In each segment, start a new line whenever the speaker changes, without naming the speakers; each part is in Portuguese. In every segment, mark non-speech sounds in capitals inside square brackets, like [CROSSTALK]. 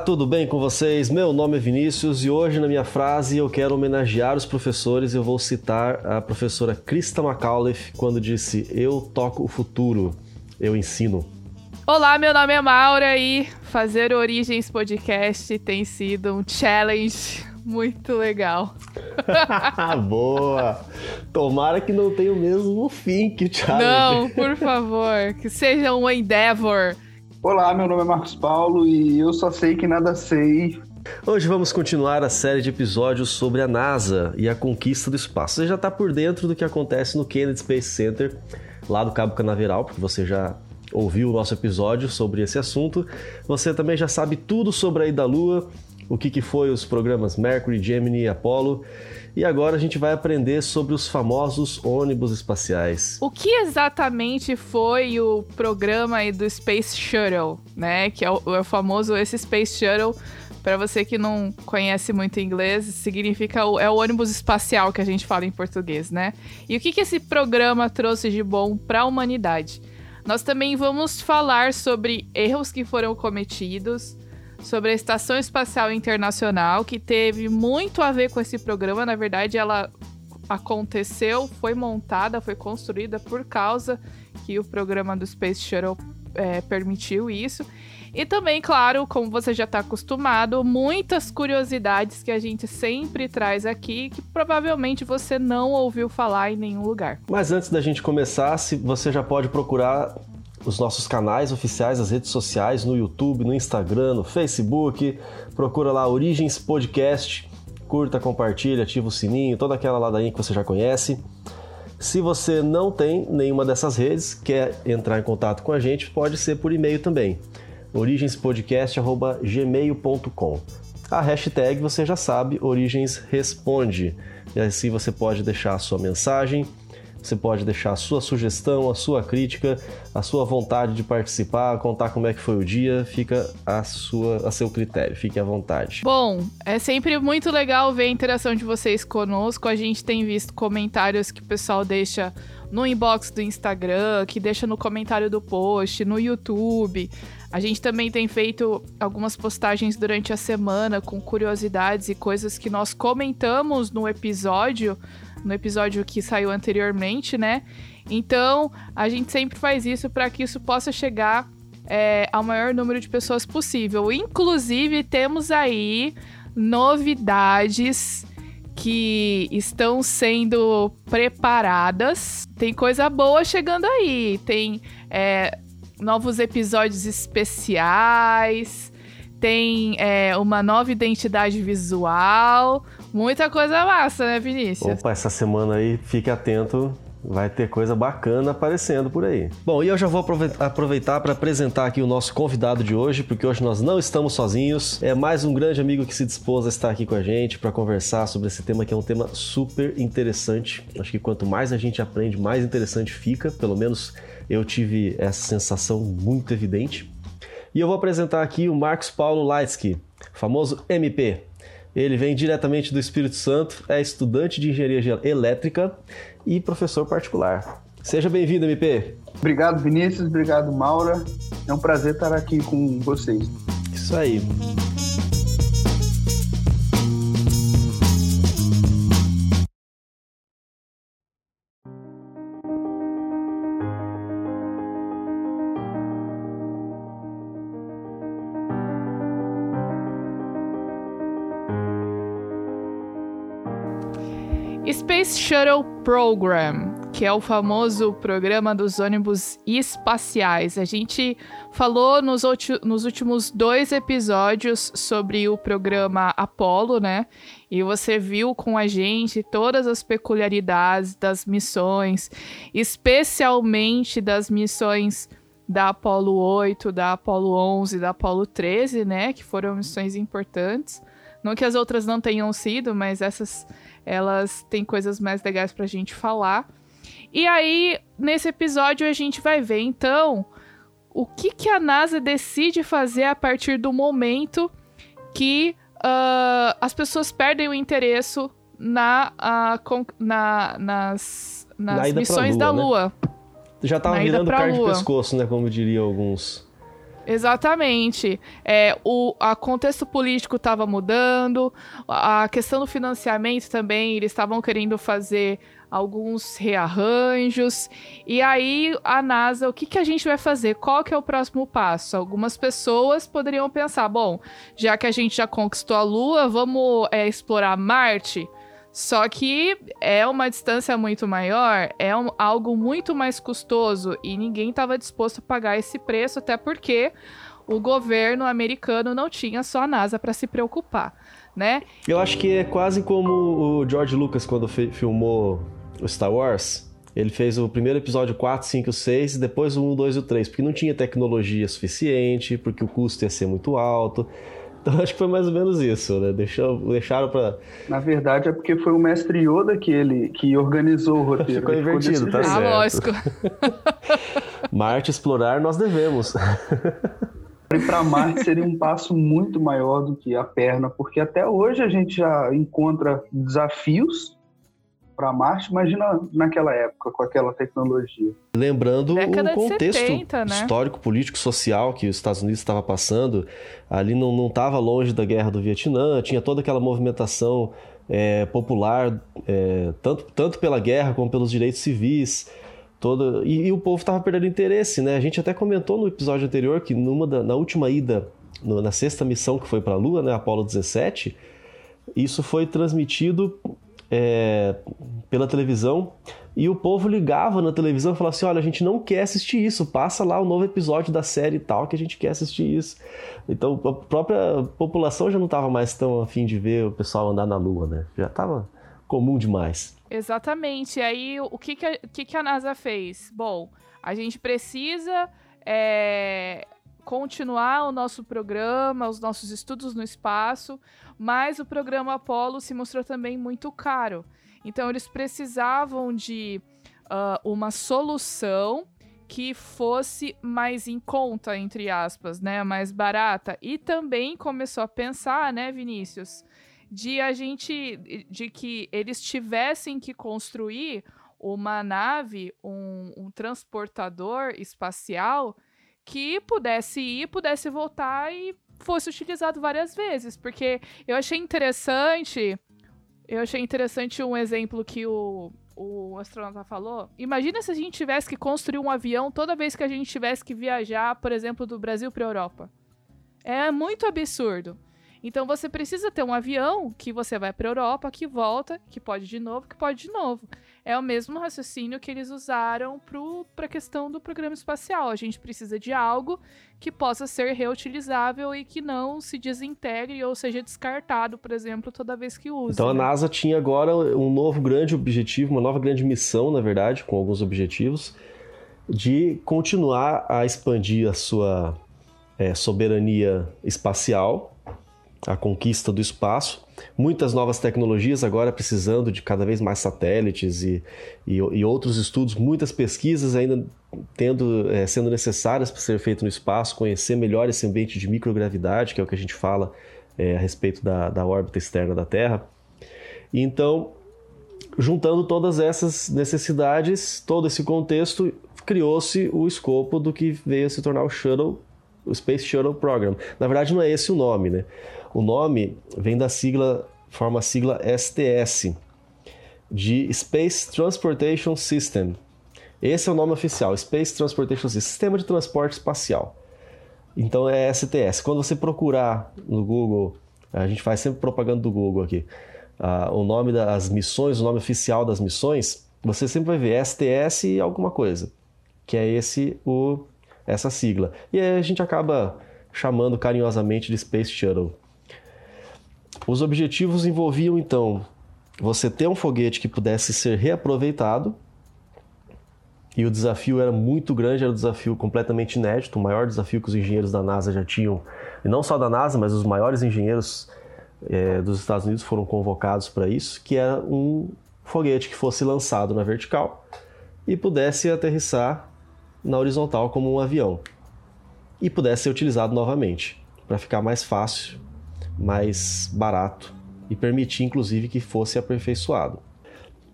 tudo bem com vocês? Meu nome é Vinícius e hoje na minha frase eu quero homenagear os professores. Eu vou citar a professora Krista McAuliffe quando disse: Eu toco o futuro, eu ensino.
Olá, meu nome é Maura e fazer Origens Podcast tem sido um challenge muito legal. [LAUGHS]
Boa! Tomara que não tenha o mesmo fim que o challenge.
Não, por favor, que seja um endeavor.
Olá, meu nome é Marcos Paulo e eu só sei que nada sei.
Hoje vamos continuar a série de episódios sobre a NASA e a conquista do espaço. Você já está por dentro do que acontece no Kennedy Space Center, lá do Cabo Canaveral, porque você já ouviu o nosso episódio sobre esse assunto. Você também já sabe tudo sobre a ida à Lua, o que, que foi os programas Mercury, Gemini e Apollo. E agora a gente vai aprender sobre os famosos ônibus espaciais.
O que exatamente foi o programa do Space Shuttle, né? Que é o, é o famoso esse Space Shuttle. Para você que não conhece muito inglês, significa o, é o ônibus espacial que a gente fala em português, né? E o que, que esse programa trouxe de bom para a humanidade? Nós também vamos falar sobre erros que foram cometidos, sobre a Estação Espacial Internacional, que teve muito a ver com esse programa. Na verdade, ela aconteceu, foi montada, foi construída por causa que o programa do Space Shuttle é, permitiu isso. E também, claro, como você já está acostumado, muitas curiosidades que a gente sempre traz aqui que provavelmente você não ouviu falar em nenhum lugar.
Mas antes da gente começar, se você já pode procurar os nossos canais oficiais, as redes sociais, no YouTube, no Instagram, no Facebook. Procura lá Origens Podcast. Curta, compartilha, ativa o sininho, toda aquela ladainha que você já conhece. Se você não tem nenhuma dessas redes, quer entrar em contato com a gente, pode ser por e-mail também. origenspodcast.gmail.com A hashtag você já sabe, Origens Responde. E assim você pode deixar a sua mensagem, você pode deixar a sua sugestão, a sua crítica, a sua vontade de participar, contar como é que foi o dia, fica a sua a seu critério, fique à vontade.
Bom, é sempre muito legal ver a interação de vocês conosco. A gente tem visto comentários que o pessoal deixa no inbox do Instagram, que deixa no comentário do post, no YouTube. A gente também tem feito algumas postagens durante a semana com curiosidades e coisas que nós comentamos no episódio no episódio que saiu anteriormente, né? Então, a gente sempre faz isso para que isso possa chegar é, ao maior número de pessoas possível. Inclusive, temos aí novidades que estão sendo preparadas. Tem coisa boa chegando aí. Tem é, novos episódios especiais. Tem é, uma nova identidade visual. Muita coisa massa, né, Vinícius?
Opa, essa semana aí, fique atento. Vai ter coisa bacana aparecendo por aí. Bom, e eu já vou aproveitar para apresentar aqui o nosso convidado de hoje, porque hoje nós não estamos sozinhos. É mais um grande amigo que se dispôs a estar aqui com a gente para conversar sobre esse tema que é um tema super interessante. Acho que quanto mais a gente aprende, mais interessante fica. Pelo menos eu tive essa sensação muito evidente. E eu vou apresentar aqui o Marcos Paulo Leitsky, famoso MP. Ele vem diretamente do Espírito Santo, é estudante de engenharia elétrica e professor particular. Seja bem-vindo, MP.
Obrigado, Vinícius. Obrigado, Maura. É um prazer estar aqui com vocês.
Isso aí.
Shuttle Program, que é o famoso programa dos ônibus espaciais. A gente falou nos, nos últimos dois episódios sobre o programa Apollo, né? E você viu com a gente todas as peculiaridades das missões, especialmente das missões da Apollo 8, da Apollo 11, da Apollo 13, né? Que foram missões importantes. Não que as outras não tenham sido, mas essas elas têm coisas mais legais pra gente falar. E aí, nesse episódio, a gente vai ver, então, o que, que a NASA decide fazer a partir do momento que uh, as pessoas perdem o interesse na, uh, na, nas, nas na missões Lua, da Lua.
Né? Já tava virando carne de pescoço, né? Como diriam alguns.
Exatamente. É, o a contexto político estava mudando, a questão do financiamento também, eles estavam querendo fazer alguns rearranjos. E aí a NASA, o que, que a gente vai fazer? Qual que é o próximo passo? Algumas pessoas poderiam pensar, bom, já que a gente já conquistou a Lua, vamos é, explorar Marte. Só que é uma distância muito maior, é um, algo muito mais custoso e ninguém estava disposto a pagar esse preço, até porque o governo americano não tinha só a NASA para se preocupar, né?
Eu acho que é quase como o George Lucas quando filmou Star Wars. Ele fez o primeiro episódio 4, 5, 6 e depois o 1, 2 e o 3, porque não tinha tecnologia suficiente, porque o custo ia ser muito alto. Então [LAUGHS] acho que foi mais ou menos isso, né? Deixou, deixaram para.
Na verdade é porque foi o mestre Yoda que ele que organizou o roteiro. [LAUGHS]
Ficou invertido, tá
jeito.
certo.
Ah, lógico. [LAUGHS]
Marte explorar nós devemos.
Ir para Marte seria um passo muito maior do que a perna, porque até hoje a gente já encontra desafios para Marte, imagina naquela época, com aquela tecnologia.
Lembrando
Década
o contexto
70, né?
histórico, político, social que os Estados Unidos estava passando. Ali não estava longe da guerra do Vietnã, tinha toda aquela movimentação é, popular, é, tanto, tanto pela guerra como pelos direitos civis. Toda, e, e o povo estava perdendo interesse, né? A gente até comentou no episódio anterior que numa da, na última ida, no, na sexta missão que foi para a Lua, né, Apollo 17, isso foi transmitido é, pela televisão e o povo ligava na televisão e falava assim: olha, a gente não quer assistir isso, passa lá o novo episódio da série e tal, que a gente quer assistir isso. Então a própria população já não estava mais tão afim de ver o pessoal andar na lua, né? Já estava comum demais.
Exatamente. E aí, o que, que, a, que, que a NASA fez? Bom, a gente precisa é, continuar o nosso programa, os nossos estudos no espaço, mas o programa Apollo se mostrou também muito caro. Então eles precisavam de uh, uma solução que fosse mais em conta, entre aspas, né, mais barata. E também começou a pensar, né, Vinícius, de a gente, de que eles tivessem que construir uma nave, um, um transportador espacial que pudesse ir, pudesse voltar e fosse utilizado várias vezes, porque eu achei interessante, eu achei interessante um exemplo que o, o astronauta falou. Imagina se a gente tivesse que construir um avião toda vez que a gente tivesse que viajar, por exemplo, do Brasil para Europa. É muito absurdo. Então você precisa ter um avião que você vai para Europa, que volta, que pode de novo, que pode de novo. É o mesmo raciocínio que eles usaram para a questão do programa espacial. A gente precisa de algo que possa ser reutilizável e que não se desintegre ou seja descartado, por exemplo, toda vez que usa.
Então a
né?
NASA tinha agora um novo grande objetivo, uma nova grande missão, na verdade, com alguns objetivos, de continuar a expandir a sua é, soberania espacial a conquista do espaço. Muitas novas tecnologias agora precisando de cada vez mais satélites e, e, e outros estudos, muitas pesquisas ainda tendo, é, sendo necessárias para ser feito no espaço, conhecer melhor esse ambiente de microgravidade, que é o que a gente fala é, a respeito da, da órbita externa da Terra. Então, juntando todas essas necessidades, todo esse contexto, criou-se o escopo do que veio a se tornar o Shuttle, o Space Shuttle Program. Na verdade, não é esse o nome, né? O nome vem da sigla, forma sigla STS, de Space Transportation System. Esse é o nome oficial, Space Transportation System, Sistema de Transporte Espacial. Então é STS. Quando você procurar no Google, a gente faz sempre propaganda do Google aqui, uh, o nome das missões, o nome oficial das missões, você sempre vai ver STS e alguma coisa, que é esse o essa sigla. E aí a gente acaba chamando carinhosamente de Space Shuttle. Os objetivos envolviam então você ter um foguete que pudesse ser reaproveitado. E o desafio era muito grande, era um desafio completamente inédito, o maior desafio que os engenheiros da NASA já tinham, e não só da NASA, mas os maiores engenheiros é, dos Estados Unidos foram convocados para isso, que era um foguete que fosse lançado na vertical e pudesse aterrissar na horizontal como um avião e pudesse ser utilizado novamente para ficar mais fácil mais barato e permitir, inclusive, que fosse aperfeiçoado.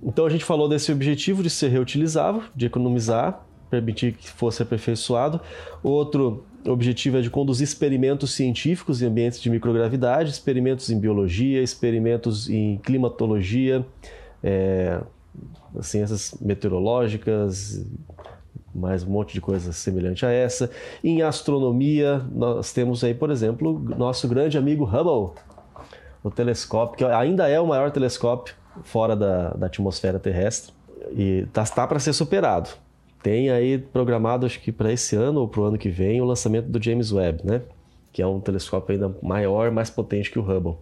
Então a gente falou desse objetivo de ser reutilizável, de economizar, permitir que fosse aperfeiçoado. Outro objetivo é de conduzir experimentos científicos em ambientes de microgravidade, experimentos em biologia, experimentos em climatologia, é, ciências meteorológicas, mais um monte de coisa semelhante a essa. Em astronomia, nós temos aí, por exemplo, nosso grande amigo Hubble, o telescópio, que ainda é o maior telescópio fora da, da atmosfera terrestre e está tá para ser superado. Tem aí programado, acho que para esse ano ou para o ano que vem, o lançamento do James Webb, né? Que é um telescópio ainda maior, mais potente que o Hubble.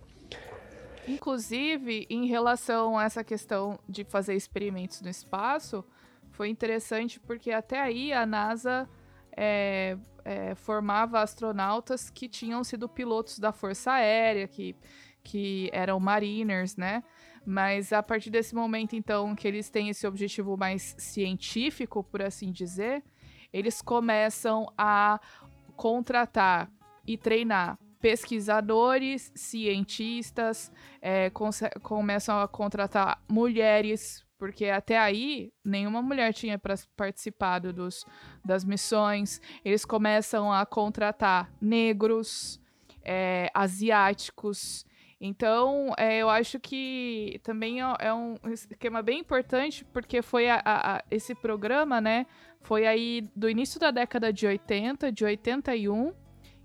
Inclusive, em relação a essa questão de fazer experimentos no espaço, foi interessante porque até aí a NASA é, é, formava astronautas que tinham sido pilotos da Força Aérea, que, que eram mariners, né? Mas a partir desse momento, então, que eles têm esse objetivo mais científico, por assim dizer, eles começam a contratar e treinar pesquisadores, cientistas, é, começam a contratar mulheres, porque até aí nenhuma mulher tinha participado dos, das missões. Eles começam a contratar negros, é, asiáticos. Então, é, eu acho que também é, é um esquema bem importante, porque foi a, a, a, esse programa, né? Foi aí do início da década de 80, de 81,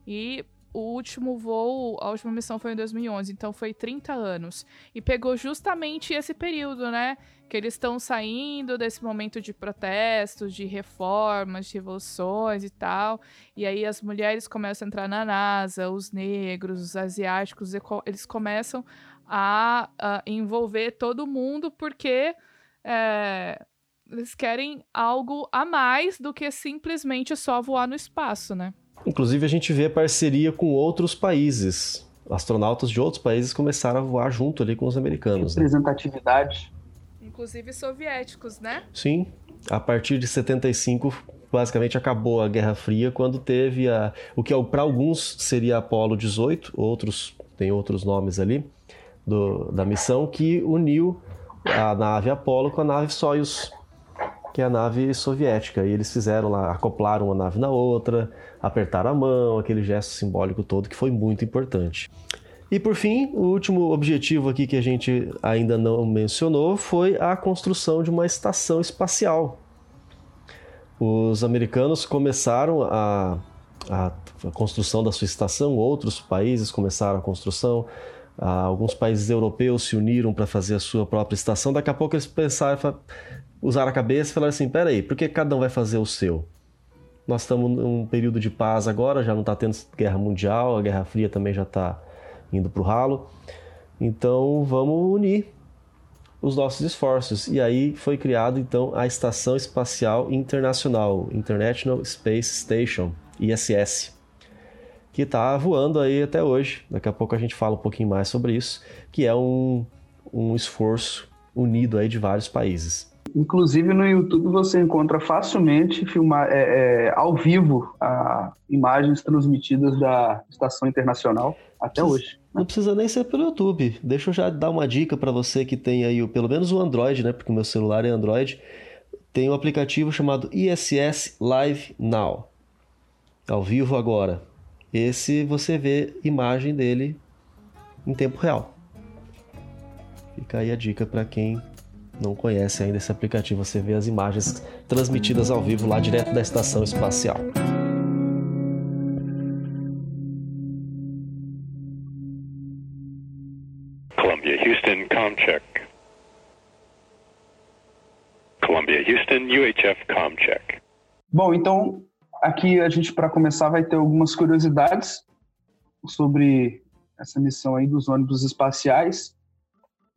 e o último voo, a última missão foi em 2011, então foi 30 anos. E pegou justamente esse período, né? Que eles estão saindo desse momento de protestos, de reformas, de revoluções e tal. E aí as mulheres começam a entrar na NASA, os negros, os asiáticos, eles começam a, a envolver todo mundo porque é, eles querem algo a mais do que simplesmente só voar no espaço, né?
Inclusive, a gente vê parceria com outros países. Astronautas de outros países começaram a voar junto ali com os americanos.
Né? Representatividade.
Né? Inclusive soviéticos, né?
Sim. A partir de 75, basicamente acabou a Guerra Fria, quando teve a, o que para alguns seria Apolo 18, outros tem outros nomes ali, do, da missão, que uniu a nave Apolo com a nave Soyuz, que é a nave soviética. E eles fizeram lá, acoplaram uma nave na outra, apertaram a mão, aquele gesto simbólico todo que foi muito importante. E por fim, o último objetivo aqui que a gente ainda não mencionou foi a construção de uma estação espacial. Os americanos começaram a, a, a construção da sua estação, outros países começaram a construção, alguns países europeus se uniram para fazer a sua própria estação. Daqui a pouco eles pensaram, usaram a cabeça e falaram assim: peraí, por que cada um vai fazer o seu? Nós estamos num período de paz agora, já não está tendo guerra mundial, a Guerra Fria também já está indo para o ralo. Então vamos unir os nossos esforços. E aí foi criado então a Estação Espacial Internacional, International Space Station, ISS, que está voando aí até hoje. Daqui a pouco a gente fala um pouquinho mais sobre isso, que é um, um esforço unido aí de vários países.
Inclusive no YouTube você encontra facilmente filmar é, é, ao vivo a, imagens transmitidas da estação internacional até hoje.
Não precisa nem ser pelo YouTube. Deixa eu já dar uma dica para você que tem aí pelo menos o Android, né? Porque o meu celular é Android. Tem um aplicativo chamado ISS Live Now. Ao vivo agora. Esse você vê imagem dele em tempo real. Fica aí a dica para quem não conhece ainda esse aplicativo, você vê as imagens transmitidas ao vivo lá direto da estação espacial. Comcheck.
Columbia, Houston, UHF, Comcheck. Bom, então aqui a gente para começar vai ter algumas curiosidades sobre essa missão aí dos ônibus espaciais.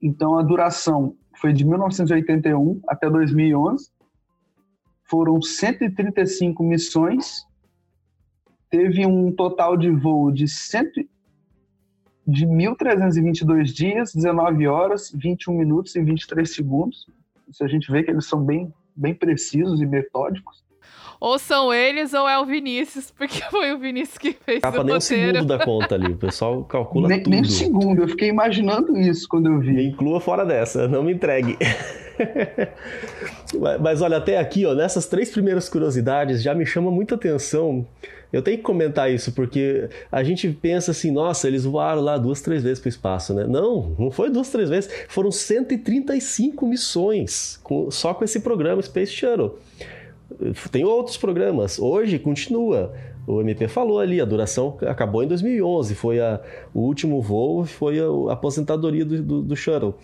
Então a duração foi de 1981 até 2011. Foram 135 missões. Teve um total de voo de, cento, de 1.322 dias, 19 horas, 21 minutos e 23 segundos. Isso a gente vê que eles são bem, bem precisos e metódicos.
Ou são eles ou é o Vinícius, porque [LAUGHS] foi o Vinícius que fez Capa o
nem
roteiro.
um segundo da conta ali, o pessoal calcula
nem,
tudo.
Nem um segundo, eu fiquei imaginando isso quando eu vi.
Me inclua fora dessa, não me entregue. Mas olha, até aqui, ó, nessas três primeiras curiosidades já me chama muita atenção. Eu tenho que comentar isso, porque a gente pensa assim, nossa, eles voaram lá duas, três vezes para o espaço, né? Não, não foi duas, três vezes. Foram 135 missões com, só com esse programa Space Shuttle. Tem outros programas. Hoje continua. O MP falou ali, a duração acabou em 2011, foi a, o último voo, foi a, a aposentadoria do, do, do Shuttle.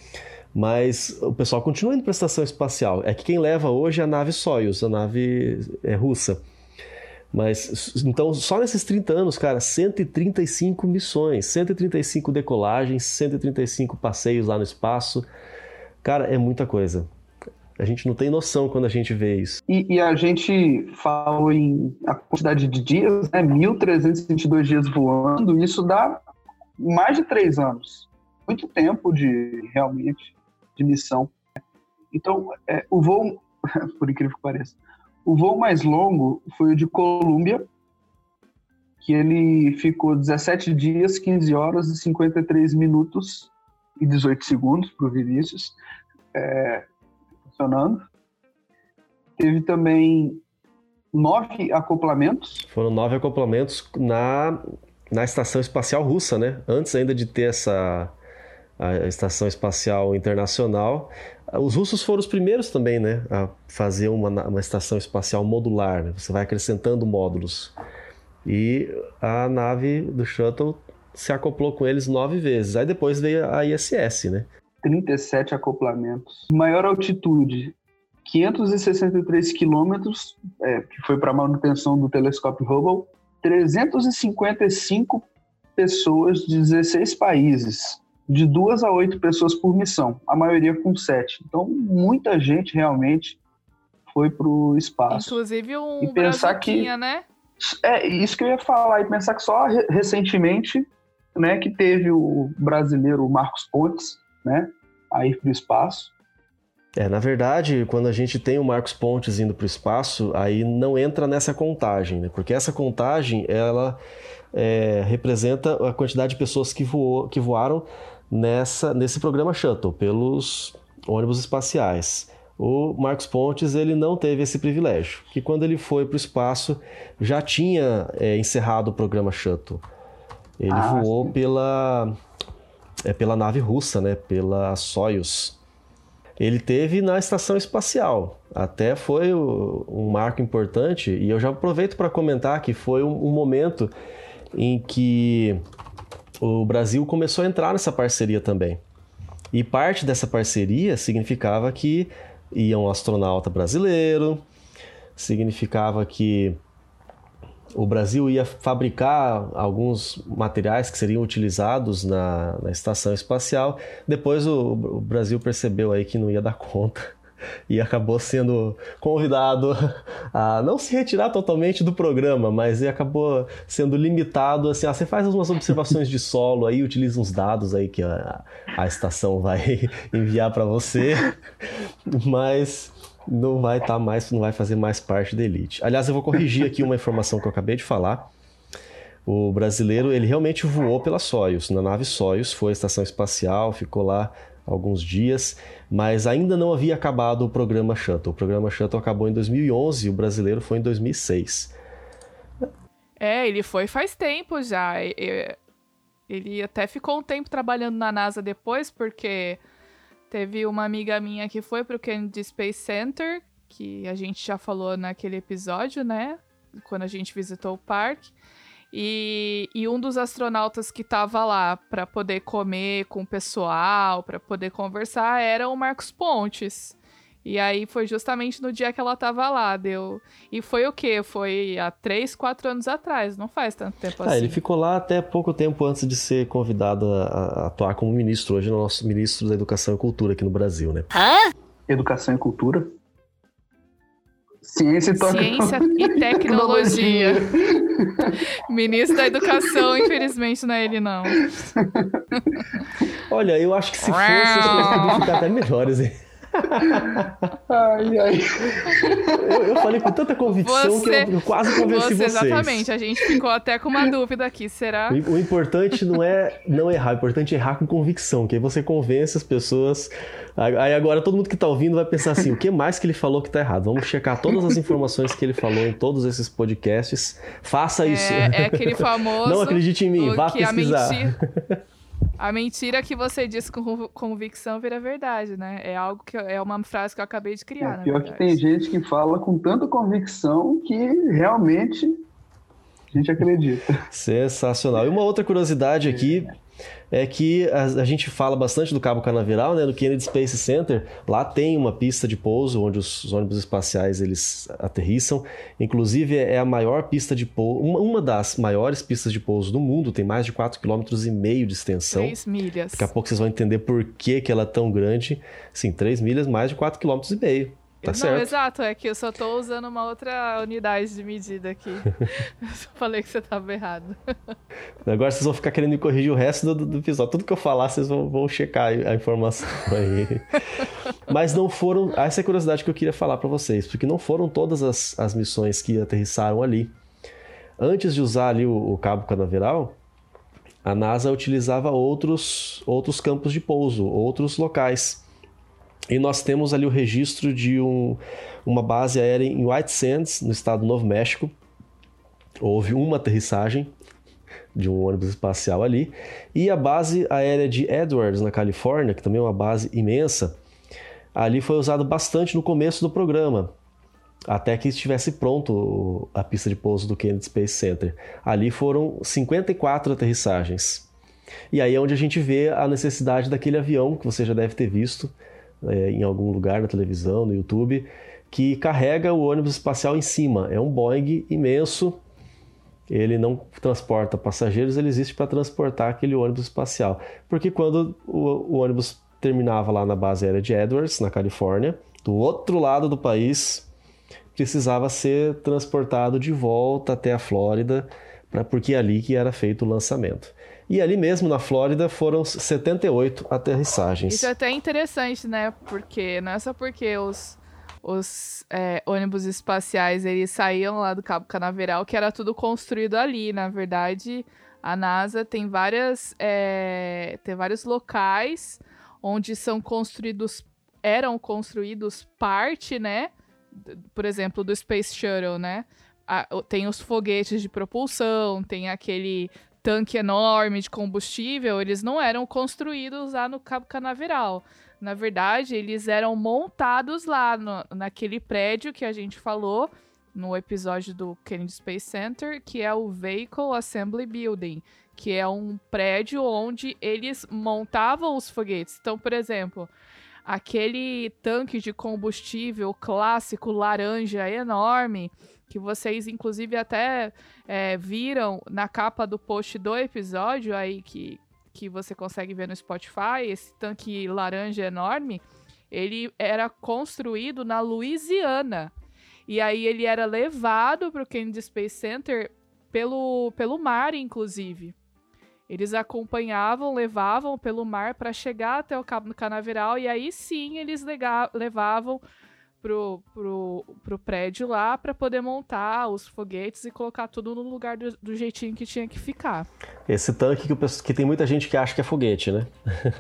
Mas o pessoal continua indo para a estação espacial. É que quem leva hoje é a nave Soyuz, a nave é, russa. Mas então, só nesses 30 anos, cara, 135 missões, 135 decolagens, 135 passeios lá no espaço. Cara, é muita coisa. A gente não tem noção quando a gente vê isso.
E, e a gente falou em a quantidade de dias, né? 1.322 dias voando, isso dá mais de três anos. Muito tempo de realmente de missão. Então, é, o voo, [LAUGHS] por incrível que pareça, o voo mais longo foi o de Colômbia, que ele ficou 17 dias, 15 horas e 53 minutos e 18 segundos para o Vinícius. É, funcionando. Teve também nove acoplamentos.
Foram nove acoplamentos na, na estação espacial russa, né? Antes ainda de ter essa a estação espacial internacional. Os russos foram os primeiros também, né, a fazer uma, uma estação espacial modular. Né? Você vai acrescentando módulos. E a nave do shuttle se acoplou com eles nove vezes. Aí depois veio a ISS, né?
37 acoplamentos. Maior altitude, 563 quilômetros, é, que foi para manutenção do telescópio Hubble. 355 pessoas de 16 países, de duas a oito pessoas por missão, a maioria com sete. Então, muita gente realmente foi para o espaço.
Inclusive um e pensar que né?
É isso que eu ia falar, e pensar que só recentemente né, que teve o brasileiro Marcos Pontes, né, a ir para o espaço.
É, na verdade, quando a gente tem o Marcos Pontes indo para o espaço, aí não entra nessa contagem, né? Porque essa contagem, ela é, representa a quantidade de pessoas que, voou, que voaram nessa, nesse programa Shuttle, pelos ônibus espaciais. O Marcos Pontes ele não teve esse privilégio, que quando ele foi para o espaço já tinha é, encerrado o programa Shuttle. Ele ah, voou sim. pela é pela nave russa, né? Pela Soyuz. Ele teve na estação espacial. Até foi o, um marco importante e eu já aproveito para comentar que foi um, um momento em que o Brasil começou a entrar nessa parceria também. E parte dessa parceria significava que ia um astronauta brasileiro, significava que o Brasil ia fabricar alguns materiais que seriam utilizados na, na estação espacial. Depois o, o, Brasil percebeu aí que não ia dar [LAUGHS] conta e acabou sendo convidado a não se retirar totalmente do programa, mas acabou sendo limitado assim, ah, você faz algumas observações de solo aí, utiliza uns dados aí que a, a estação vai [LAUGHS] enviar para você, mas não vai estar tá mais, não vai fazer mais parte da elite. Aliás, eu vou corrigir aqui uma informação que eu acabei de falar. O brasileiro, ele realmente voou pela Soyuz, na nave Soyuz, foi à estação espacial, ficou lá alguns dias, mas ainda não havia acabado o programa Shuttle. O programa Shuttle acabou em 2011 e o brasileiro foi em 2006.
É, ele foi faz tempo já. Ele até ficou um tempo trabalhando na NASA depois, porque Teve uma amiga minha que foi pro Kennedy Space Center, que a gente já falou naquele episódio, né? Quando a gente visitou o parque. E, e um dos astronautas que estava lá para poder comer com o pessoal, para poder conversar, era o Marcos Pontes. E aí foi justamente no dia que ela tava lá, deu. E foi o quê? Foi há três, quatro anos atrás, não faz tanto tempo
ah,
assim.
Ele ficou lá até pouco tempo antes de ser convidado a, a atuar como ministro. Hoje é o nosso ministro da Educação e Cultura aqui no Brasil, né?
Hã? Educação e Cultura? Ciência e,
Ciência e [LAUGHS] tecnologia. Ministro da Educação, infelizmente, não é ele, não.
Olha, eu acho que se fosse, as coisas podiam ficar até melhores, hein?
Ai, ai.
Eu, eu, falei com tanta convicção você, que eu, eu quase convenci você,
vocês. Exatamente, a gente ficou até com uma dúvida aqui, será?
O, o importante não é não errar, o importante é errar com convicção, que aí você convence as pessoas. Aí agora todo mundo que tá ouvindo vai pensar assim, o que mais que ele falou que tá errado? Vamos checar todas as informações que ele falou em todos esses podcasts. Faça
é,
isso.
É aquele famoso...
Não acredite em mim, vá pesquisar.
A mentira que você diz com convicção vira verdade, né? É algo que é uma frase que eu acabei de criar.
É, pior que tem gente que fala com tanta convicção que realmente a gente acredita.
Sensacional. E uma outra curiosidade aqui é que a, a, gente fala bastante do Cabo Canaveral, né? No Kennedy Space Center, lá tem uma pista de pouso onde os ônibus espaciais eles aterrissam. Inclusive é a maior pista de pouso, uma, uma das maiores pistas de pouso do mundo, tem mais de 4,5 km de extensão.
3 milhas.
Daqui a pouco vocês vão entender por que, que ela é tão grande. Sim, 3 milhas, mais de 4,5 km. Tá
não,
certo.
exato, é que eu só tô usando uma outra unidade de medida aqui. [LAUGHS] eu falei que você tava errado.
Agora vocês vão ficar querendo me corrigir o resto do, do episódio. Tudo que eu falar, vocês vão, vão checar a informação [LAUGHS] aí. Mas não foram. Essa é a curiosidade que eu queria falar para vocês, porque não foram todas as, as missões que aterrissaram ali. Antes de usar ali o, o cabo canaveral, a NASA utilizava outros, outros campos de pouso, outros locais. E nós temos ali o registro de um, uma base aérea em White Sands, no estado do Novo México. Houve uma aterrissagem de um ônibus espacial ali. E a base aérea de Edwards, na Califórnia, que também é uma base imensa, ali foi usado bastante no começo do programa, até que estivesse pronto a pista de pouso do Kennedy Space Center. Ali foram 54 aterrissagens. E aí é onde a gente vê a necessidade daquele avião que você já deve ter visto, é, em algum lugar na televisão, no YouTube, que carrega o ônibus espacial em cima. É um Boeing imenso. Ele não transporta passageiros, ele existe para transportar aquele ônibus espacial. Porque quando o, o ônibus terminava lá na base aérea de Edwards, na Califórnia, do outro lado do país, precisava ser transportado de volta até a Flórida, pra, porque é ali que era feito o lançamento. E ali mesmo na Flórida foram 78 aterrissagens.
Isso é até interessante, né? Porque não é só porque os, os é, ônibus espaciais eles saíam lá do Cabo Canaveral que era tudo construído ali. Na verdade, a NASA tem várias é, tem vários locais onde são construídos eram construídos parte, né? Por exemplo, do Space Shuttle, né? tem os foguetes de propulsão, tem aquele tanque enorme de combustível, eles não eram construídos lá no Cabo Canaveral. Na verdade, eles eram montados lá no, naquele prédio que a gente falou no episódio do Kennedy Space Center, que é o Vehicle Assembly Building, que é um prédio onde eles montavam os foguetes. Então, por exemplo, aquele tanque de combustível clássico laranja enorme, que vocês inclusive até é, viram na capa do post do episódio aí que, que você consegue ver no Spotify, esse tanque laranja enorme, ele era construído na Louisiana. E aí ele era levado para o Kennedy Space Center pelo, pelo mar, inclusive. Eles acompanhavam, levavam pelo mar para chegar até o Cabo Canaveral e aí sim eles levavam pro, pro, pro prédio lá para poder montar os foguetes e colocar tudo no lugar do, do jeitinho que tinha que ficar.
Esse tanque que, que, tem muita gente que acha que é foguete, né?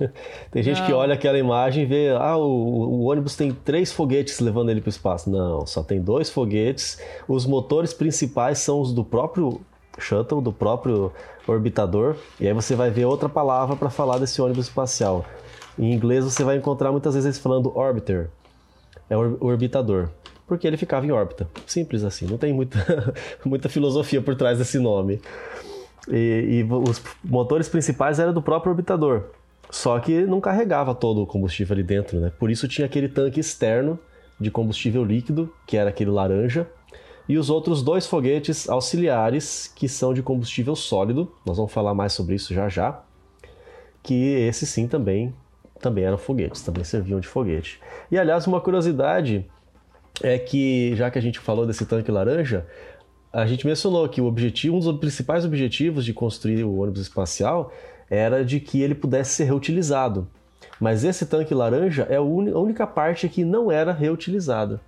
[LAUGHS] tem gente Não. que olha aquela imagem e vê, ah, o, o ônibus tem três foguetes levando ele para o espaço. Não, só tem dois foguetes. Os motores principais são os do próprio shuttle, do próprio orbitador. E aí você vai ver outra palavra para falar desse ônibus espacial. Em inglês você vai encontrar muitas vezes falando orbiter é o orbitador. Porque ele ficava em órbita. Simples assim, não tem muita, [LAUGHS] muita filosofia por trás desse nome. E, e, os motores principais eram do próprio orbitador. Só que não carregava todo o combustível ali dentro, né? Por isso tinha aquele tanque externo de combustível líquido, que era aquele laranja, e os outros dois foguetes auxiliares, que são de combustível sólido. Nós vamos falar mais sobre isso já já. Que esse sim também também eram foguetes, também serviam de foguete. E aliás, uma curiosidade é que, já que a gente falou desse tanque laranja, a gente mencionou que o objetivo, um dos principais objetivos de construir o ônibus espacial era de que ele pudesse ser reutilizado. Mas esse tanque laranja é a única parte que não era reutilizada.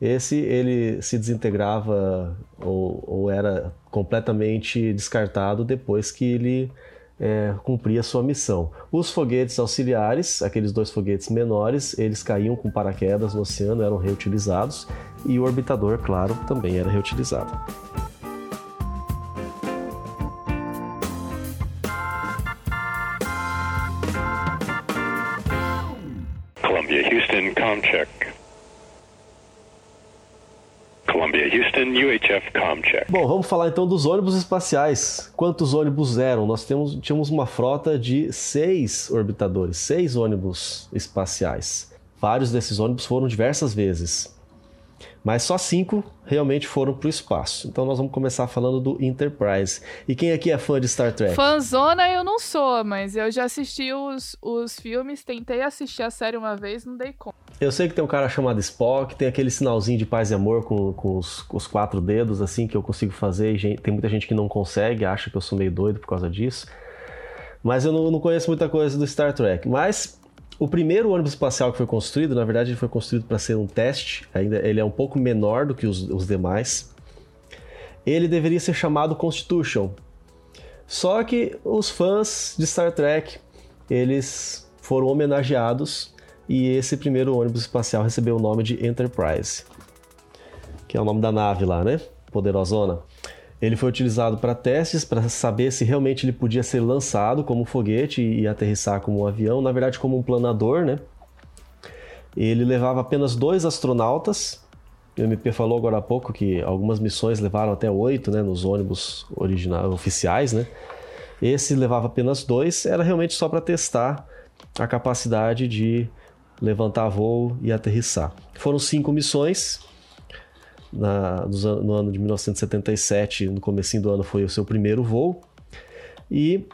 Esse ele se desintegrava ou, ou era completamente descartado depois que ele é, cumpria sua missão. Os foguetes auxiliares, aqueles dois foguetes menores, eles caíam com paraquedas no oceano, eram reutilizados e o orbitador, claro, também era reutilizado. Columbia, Houston, com check. Columbia, Houston, UHF Comcheck. Bom, vamos falar então dos ônibus espaciais. Quantos ônibus eram? Nós temos, tínhamos uma frota de seis orbitadores, seis ônibus espaciais. Vários desses ônibus foram diversas vezes mas só cinco realmente foram para o espaço. Então nós vamos começar falando do Enterprise. E quem aqui é fã de Star Trek?
Fãzona eu não sou, mas eu já assisti os, os filmes, tentei assistir a série uma vez, não dei conta.
Eu sei que tem um cara chamado Spock, tem aquele sinalzinho de paz e amor com, com os, com os quatro dedos, assim, que eu consigo fazer. E tem muita gente que não consegue, acha que eu sou meio doido por causa disso. Mas eu não, não conheço muita coisa do Star Trek. Mas o primeiro ônibus espacial que foi construído, na verdade, ele foi construído para ser um teste, ainda ele é um pouco menor do que os, os demais. Ele deveria ser chamado Constitution. Só que os fãs de Star Trek, eles foram homenageados e esse primeiro ônibus espacial recebeu o nome de Enterprise, que é o nome da nave lá, né? Poderosona. Ele foi utilizado para testes, para saber se realmente ele podia ser lançado como foguete e aterrissar como um avião, na verdade como um planador, né? Ele levava apenas dois astronautas. O MP falou agora há pouco que algumas missões levaram até oito, né, nos ônibus originais oficiais, né? Esse levava apenas dois, era realmente só para testar a capacidade de levantar voo e aterrissar. Foram cinco missões, na, no ano de 1977, no comecinho do ano, foi o seu primeiro voo. E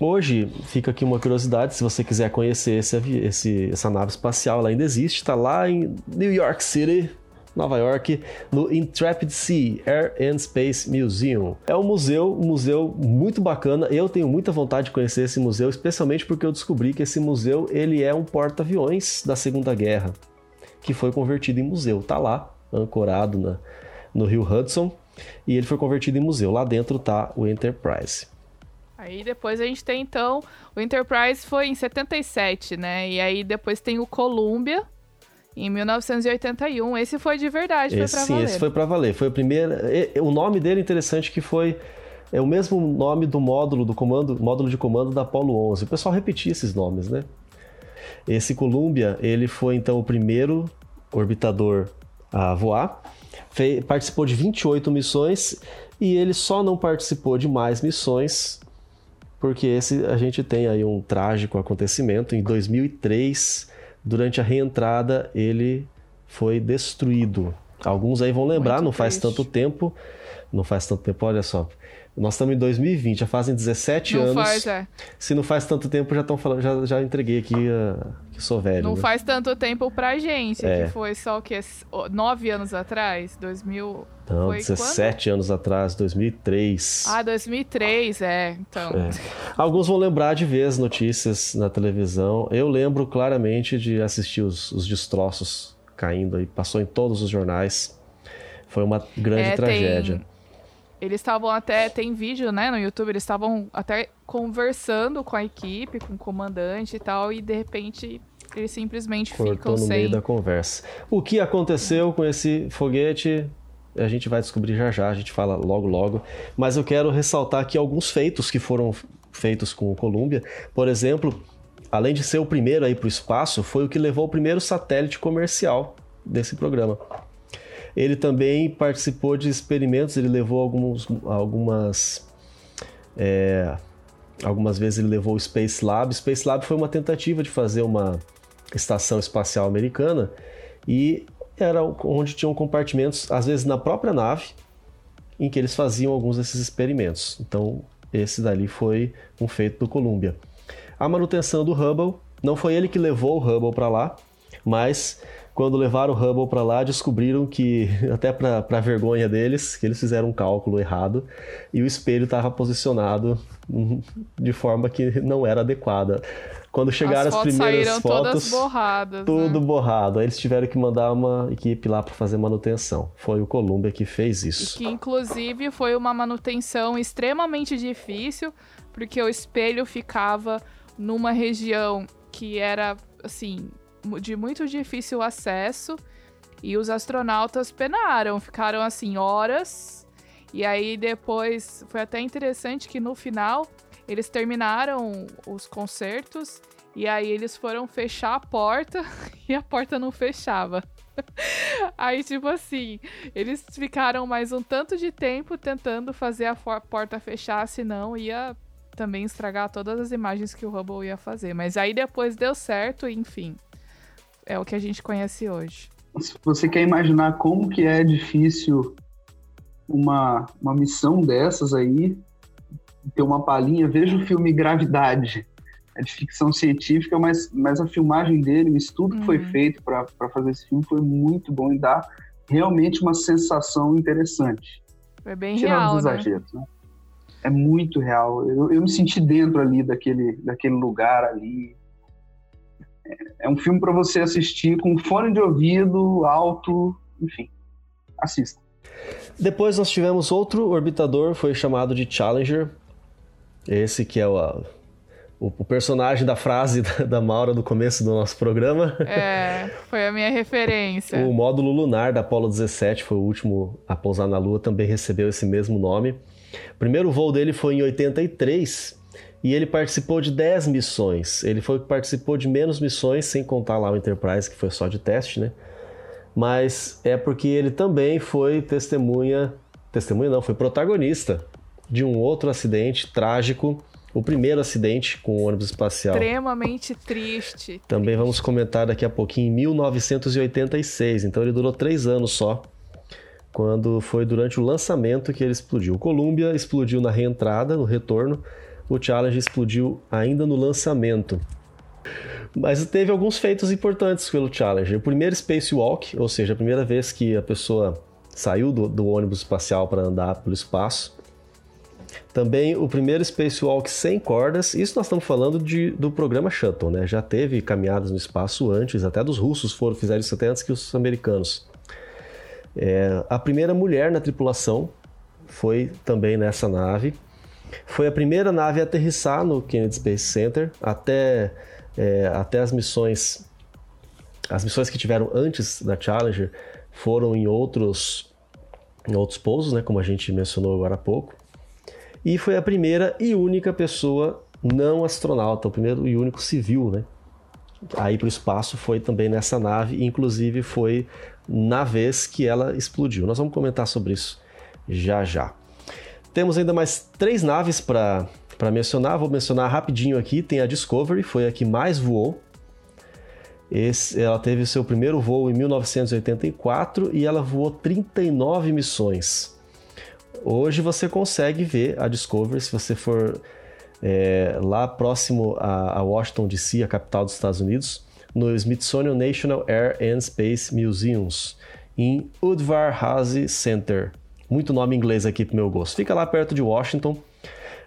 hoje fica aqui uma curiosidade, se você quiser conhecer esse, esse, essa nave espacial, ela ainda existe, está lá em New York City, Nova York, no Intrepid Sea Air and Space Museum. É um museu, um museu muito bacana. Eu tenho muita vontade de conhecer esse museu, especialmente porque eu descobri que esse museu ele é um porta-aviões da Segunda Guerra, que foi convertido em museu. Tá lá ancorado na, no rio Hudson, e ele foi convertido em museu. Lá dentro tá o Enterprise.
Aí depois a gente tem então, o Enterprise foi em 77, né? E aí depois tem o Columbia em 1981. Esse foi de verdade,
esse,
foi pra
sim,
valer.
esse foi para valer. Foi o primeiro, o nome dele é interessante que foi é o mesmo nome do módulo do comando, módulo de comando da Apollo 11. O pessoal repetia esses nomes, né? Esse Columbia, ele foi então o primeiro orbitador a voar. Fez, participou de 28 missões e ele só não participou de mais missões porque esse a gente tem aí um trágico acontecimento em 2003, durante a reentrada ele foi destruído. Alguns aí vão lembrar, Muito não faz triste. tanto tempo, não faz tanto tempo, olha só. Nós estamos em 2020, já fazem 17
não
anos.
Faz, é.
Se não faz tanto tempo, já estão falando, já, já entreguei aqui uh, que sou velho.
Não
né?
faz tanto tempo pra gente, é. que foi só o que? Nove anos atrás? 2000.
Não, foi 17 quando? anos atrás, 2003.
Ah, 2003, é. Então. É.
Alguns vão lembrar de ver as notícias na televisão. Eu lembro claramente de assistir os, os destroços caindo aí, passou em todos os jornais. Foi uma grande é, tragédia.
Tem eles estavam até, tem vídeo, né, no YouTube, eles estavam até conversando com a equipe, com o comandante e tal, e de repente eles simplesmente
Cortou
ficam
no
sem...
meio da conversa. O que aconteceu com esse foguete, a gente vai descobrir já já, a gente fala logo logo, mas eu quero ressaltar aqui alguns feitos que foram feitos com o Columbia. Por exemplo, além de ser o primeiro aí para o espaço, foi o que levou o primeiro satélite comercial desse programa. Ele também participou de experimentos, ele levou alguns, algumas. É, algumas vezes ele levou o Space Lab. Space Lab foi uma tentativa de fazer uma estação espacial americana e era onde tinham compartimentos, às vezes na própria nave, em que eles faziam alguns desses experimentos. Então, esse dali foi um feito do Columbia. A manutenção do Hubble, não foi ele que levou o Hubble para lá, mas quando levaram o Hubble para lá, descobriram que, [LAUGHS] até para vergonha deles, que eles fizeram um cálculo errado e o espelho estava posicionado de forma que não era adequada. Quando chegaram as, as primeiras
saíram
fotos,
todas borradas,
tudo
né?
borrado. Aí eles tiveram que mandar uma equipe lá para fazer manutenção. Foi o Columbia que fez isso.
E que inclusive foi uma manutenção extremamente difícil, porque o espelho ficava numa região que era assim de muito difícil acesso e os astronautas penaram, ficaram assim horas. E aí depois foi até interessante que no final eles terminaram os concertos e aí eles foram fechar a porta [LAUGHS] e a porta não fechava. [LAUGHS] Aí, tipo assim, eles ficaram mais um tanto de tempo tentando fazer a porta fechar, senão ia também estragar todas as imagens que o Hubble ia fazer. Mas aí depois deu certo, enfim. É o que a gente conhece hoje.
Se você quer imaginar como que é difícil uma, uma missão dessas aí, ter uma palhinha, veja o filme Gravidade. É de ficção científica, mas, mas a filmagem dele, o estudo que foi uhum. feito para fazer esse filme foi muito bom e dá realmente uma sensação interessante.
Foi bem Tirando real, os né? exageros, né? né?
É muito real. Eu, eu me senti dentro ali daquele, daquele lugar ali. É, um filme para você assistir com fone de ouvido, alto, enfim. Assista.
Depois nós tivemos outro orbitador, foi chamado de Challenger, esse que é o, o, o personagem da frase [LAUGHS] da, da, Maura do começo do nosso programa.
É, foi a minha referência.
o módulo lunar da Apollo 17 foi o último a pousar na Lua, também recebeu esse mesmo nome. O primeiro voo dele foi em 83 e ele participou de 10 missões. Ele foi participou de menos missões, sem contar lá o Enterprise, que foi só de teste, né? Mas é porque ele também foi testemunha, testemunha não, foi protagonista de um outro acidente trágico, o primeiro acidente com o ônibus espacial.
Extremamente triste.
Também
triste.
vamos comentar daqui a pouquinho, em 1986. Então ele durou três anos só, quando foi durante o lançamento que ele explodiu. O Columbia explodiu na reentrada, no retorno. O Challenge explodiu ainda no lançamento. Mas teve alguns feitos importantes pelo Challenger. O primeiro spacewalk, ou seja, a primeira vez que a pessoa saiu do, do ônibus espacial para andar pelo espaço. Também o primeiro spacewalk sem cordas, isso nós estamos falando de, do programa Shuttle, né? Já teve caminhadas no espaço antes, até dos russos foram, fizeram isso até antes que os americanos. É, a primeira mulher na tripulação foi também nessa nave. Foi a primeira nave a aterrissar no Kennedy Space Center, até, é, até as missões. As missões que tiveram antes da Challenger foram em outros, em outros pousos, né, como a gente mencionou agora há pouco e foi a primeira e única pessoa não astronauta, o primeiro e único civil, né? Aí para o espaço foi também nessa nave, inclusive foi na vez que ela explodiu. Nós vamos comentar sobre isso já já. Temos ainda mais três naves para mencionar, vou mencionar rapidinho aqui. Tem a Discovery, foi a que mais voou. Esse, ela teve seu primeiro voo em 1984 e ela voou 39 missões. Hoje você consegue ver a Discovery se você for é, lá próximo a, a, Washington DC, a capital dos Estados Unidos, no Smithsonian National Air and Space Museums, em Udvar-Hazy Center. Muito nome inglês aqui para meu gosto. Fica lá perto de Washington.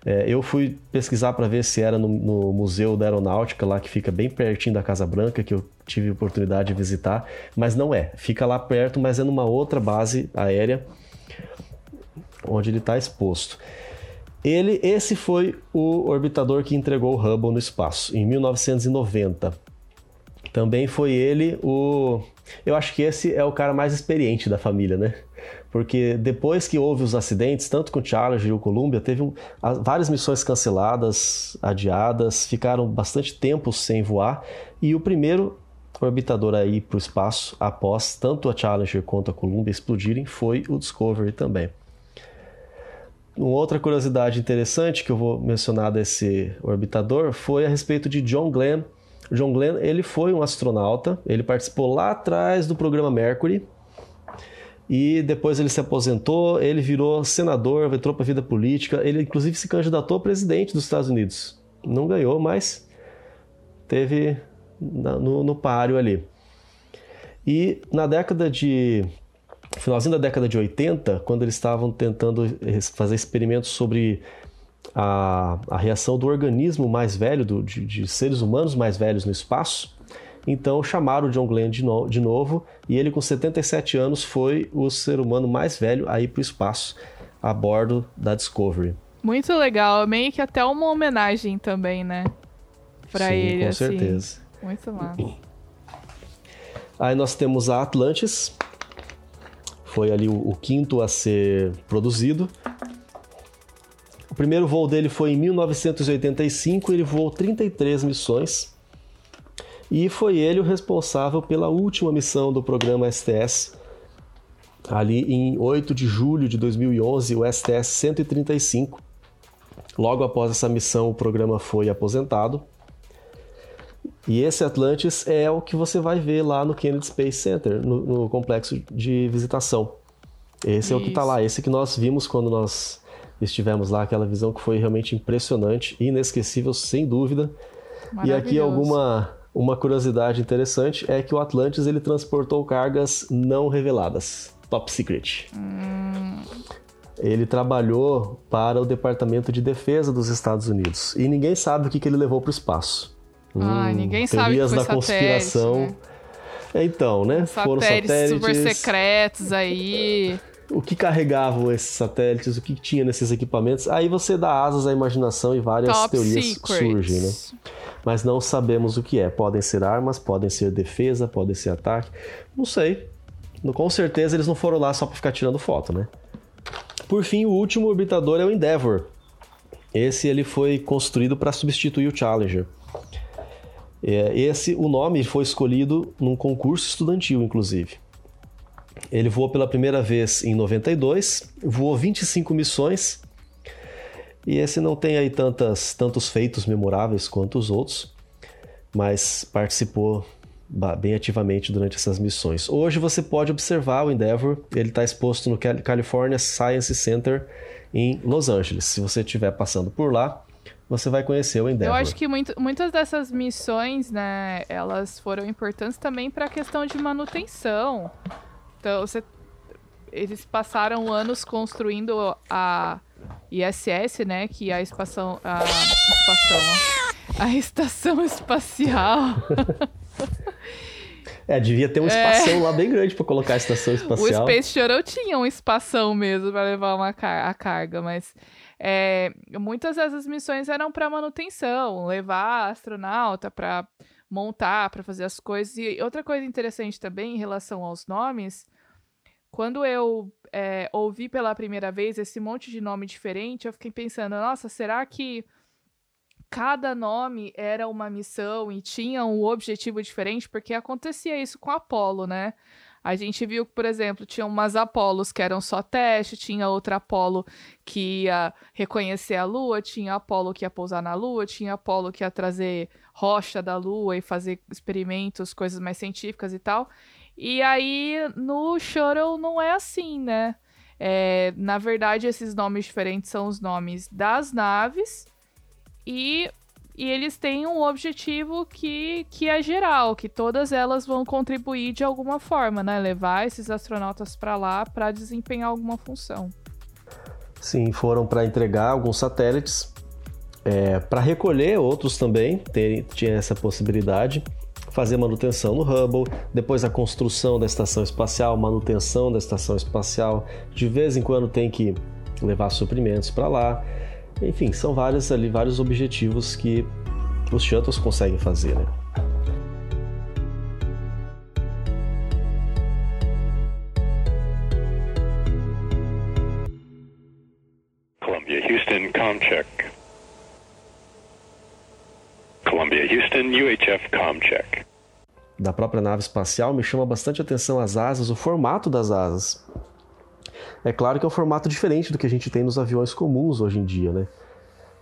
É, eu fui pesquisar para ver se era no, no, Museu da Aeronáutica, lá que fica bem pertinho da Casa Branca, que eu tive oportunidade de visitar, mas não é. Fica lá perto, mas é numa outra base aérea onde ele está exposto. Ele, esse foi o orbitador que entregou o Hubble no espaço, em 1990. Também foi ele o. Eu acho que esse é o cara mais experiente da família, né? Porque depois que houve os acidentes, tanto com o Challenger e o Columbia, teve várias missões canceladas, adiadas, ficaram bastante tempo sem voar. E o primeiro orbitador a ir para o espaço, após tanto a Challenger quanto a Columbia explodirem, foi o Discovery também. Uma outra curiosidade interessante que eu vou mencionar desse orbitador foi a respeito de John Glenn. John Glenn ele foi um astronauta, ele participou lá atrás do programa Mercury e depois ele se aposentou, ele virou senador, entrou para a vida política, ele inclusive se candidatou a presidente dos Estados Unidos. Não ganhou, mas teve no, no páreo ali. E na década de finalzinho da década de 80, quando eles estavam tentando fazer experimentos sobre a, a reação do organismo mais velho, do, de, de, seres humanos mais velhos no espaço, então chamaram o John Glenn de, no, de novo e ele, com 77 anos, foi o ser humano mais velho a ir para o espaço a bordo da Discovery.
Muito legal, meio que até uma homenagem também, né? Para ele,
com
assim.
certeza.
Muito massa. [CLEARS THROAT]
Aí nós temos a Atlantis, foi ali o, o quinto a ser produzido. O primeiro voo dele foi em 1985, ele voou 33 missões. E foi ele o responsável pela última missão do programa STS, ali em 8 de julho de 2011, o STS 135. Logo após essa missão, o programa foi aposentado. E esse Atlantis é o que você vai ver lá no Kennedy Space Center, no, no complexo de visitação. Esse Isso. é o que está lá, esse que nós vimos quando nós estivemos lá, aquela visão que foi realmente impressionante, inesquecível, sem dúvida. E aqui alguma uma curiosidade interessante é que o Atlantis ele transportou cargas não reveladas, top secret. Hum. Ele trabalhou para o Departamento de Defesa dos Estados Unidos e ninguém sabe o que, que ele levou para o espaço.
Ah, hum, ninguém sabe que foi
da conspiração. Né? Então, né?
Satélites Foram satélites super secretos aí.
O que carregavam esses satélites, o que tinha nesses equipamentos. Aí você dá asas à imaginação e várias Top teorias secrets. surgem, né? Mas não sabemos o que é. Podem ser armas, podem ser defesa, podem ser ataque. Não sei. Com certeza eles não foram lá só para ficar tirando foto, né? Por fim, o último orbitador é o Endeavour. Esse ele foi construído para substituir o Challenger. É, esse, o nome foi escolhido num concurso estudantil, inclusive. Ele voou pela primeira vez em 92, voou 25 missões, e esse não tem aí tantas, tantos feitos memoráveis quanto os outros, mas participou bem ativamente durante essas missões. Hoje você pode observar o Endeavour, ele está exposto no California Science Center em Los Angeles. Se você estiver passando por lá, você vai conhecer o Endeavor.
Eu acho que muito, muitas dessas missões, né, elas foram importantes também para a questão de manutenção. Então, você, eles passaram anos construindo a ISS, né, que é a espação, a espação, a estação espacial. [LAUGHS]
É, devia ter um espação é... lá bem grande para colocar a estação espacial.
O Space Shuttle tinha um espação mesmo para levar uma car a carga, mas é, muitas dessas missões eram para manutenção, levar astronauta para montar, para fazer as coisas. E outra coisa interessante também em relação aos nomes, quando eu é, ouvi pela primeira vez esse monte de nome diferente, eu fiquei pensando, nossa, será que cada nome era uma missão e tinha um objetivo diferente? Porque acontecia isso com Apolo, né? A gente viu que, por exemplo, tinha umas Apolos que eram só teste, tinha outra Apolo que ia reconhecer a Lua, tinha Apolo que ia pousar na Lua, tinha Apolo que ia trazer rocha da Lua e fazer experimentos, coisas mais científicas e tal. E aí no Shuttle não é assim, né? É, na verdade, esses nomes diferentes são os nomes das naves e e eles têm um objetivo que, que é geral, que todas elas vão contribuir de alguma forma, né? Levar esses astronautas para lá para desempenhar alguma função.
Sim, foram para entregar alguns satélites, é, para recolher outros também, ter, tinha essa possibilidade, fazer manutenção no Hubble, depois a construção da estação espacial, manutenção da estação espacial, de vez em quando tem que levar suprimentos para lá. Enfim, são vários ali, vários objetivos que os shuttles conseguem fazer, né?
Columbia, Houston, comcheck Houston, Comcheck.
Da própria nave espacial me chama bastante atenção as asas, o formato das asas. É claro que é um formato diferente do que a gente tem nos aviões comuns hoje em dia, né?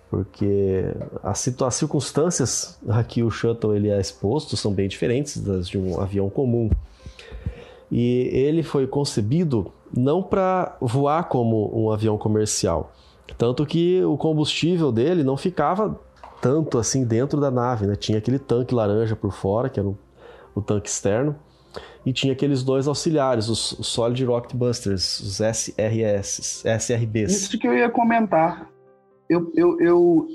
Porque as, as circunstâncias a que o shuttle ele é exposto são bem diferentes das de um avião comum. E ele foi concebido não para voar como um avião comercial, tanto que o combustível dele não ficava tanto assim dentro da nave, né? Tinha aquele tanque laranja por fora, que era o, o tanque externo, e tinha aqueles dois auxiliares, os, os Solid Rocket Busters, os SRS, SRBs.
Isso que eu ia comentar. Eu, eu, eu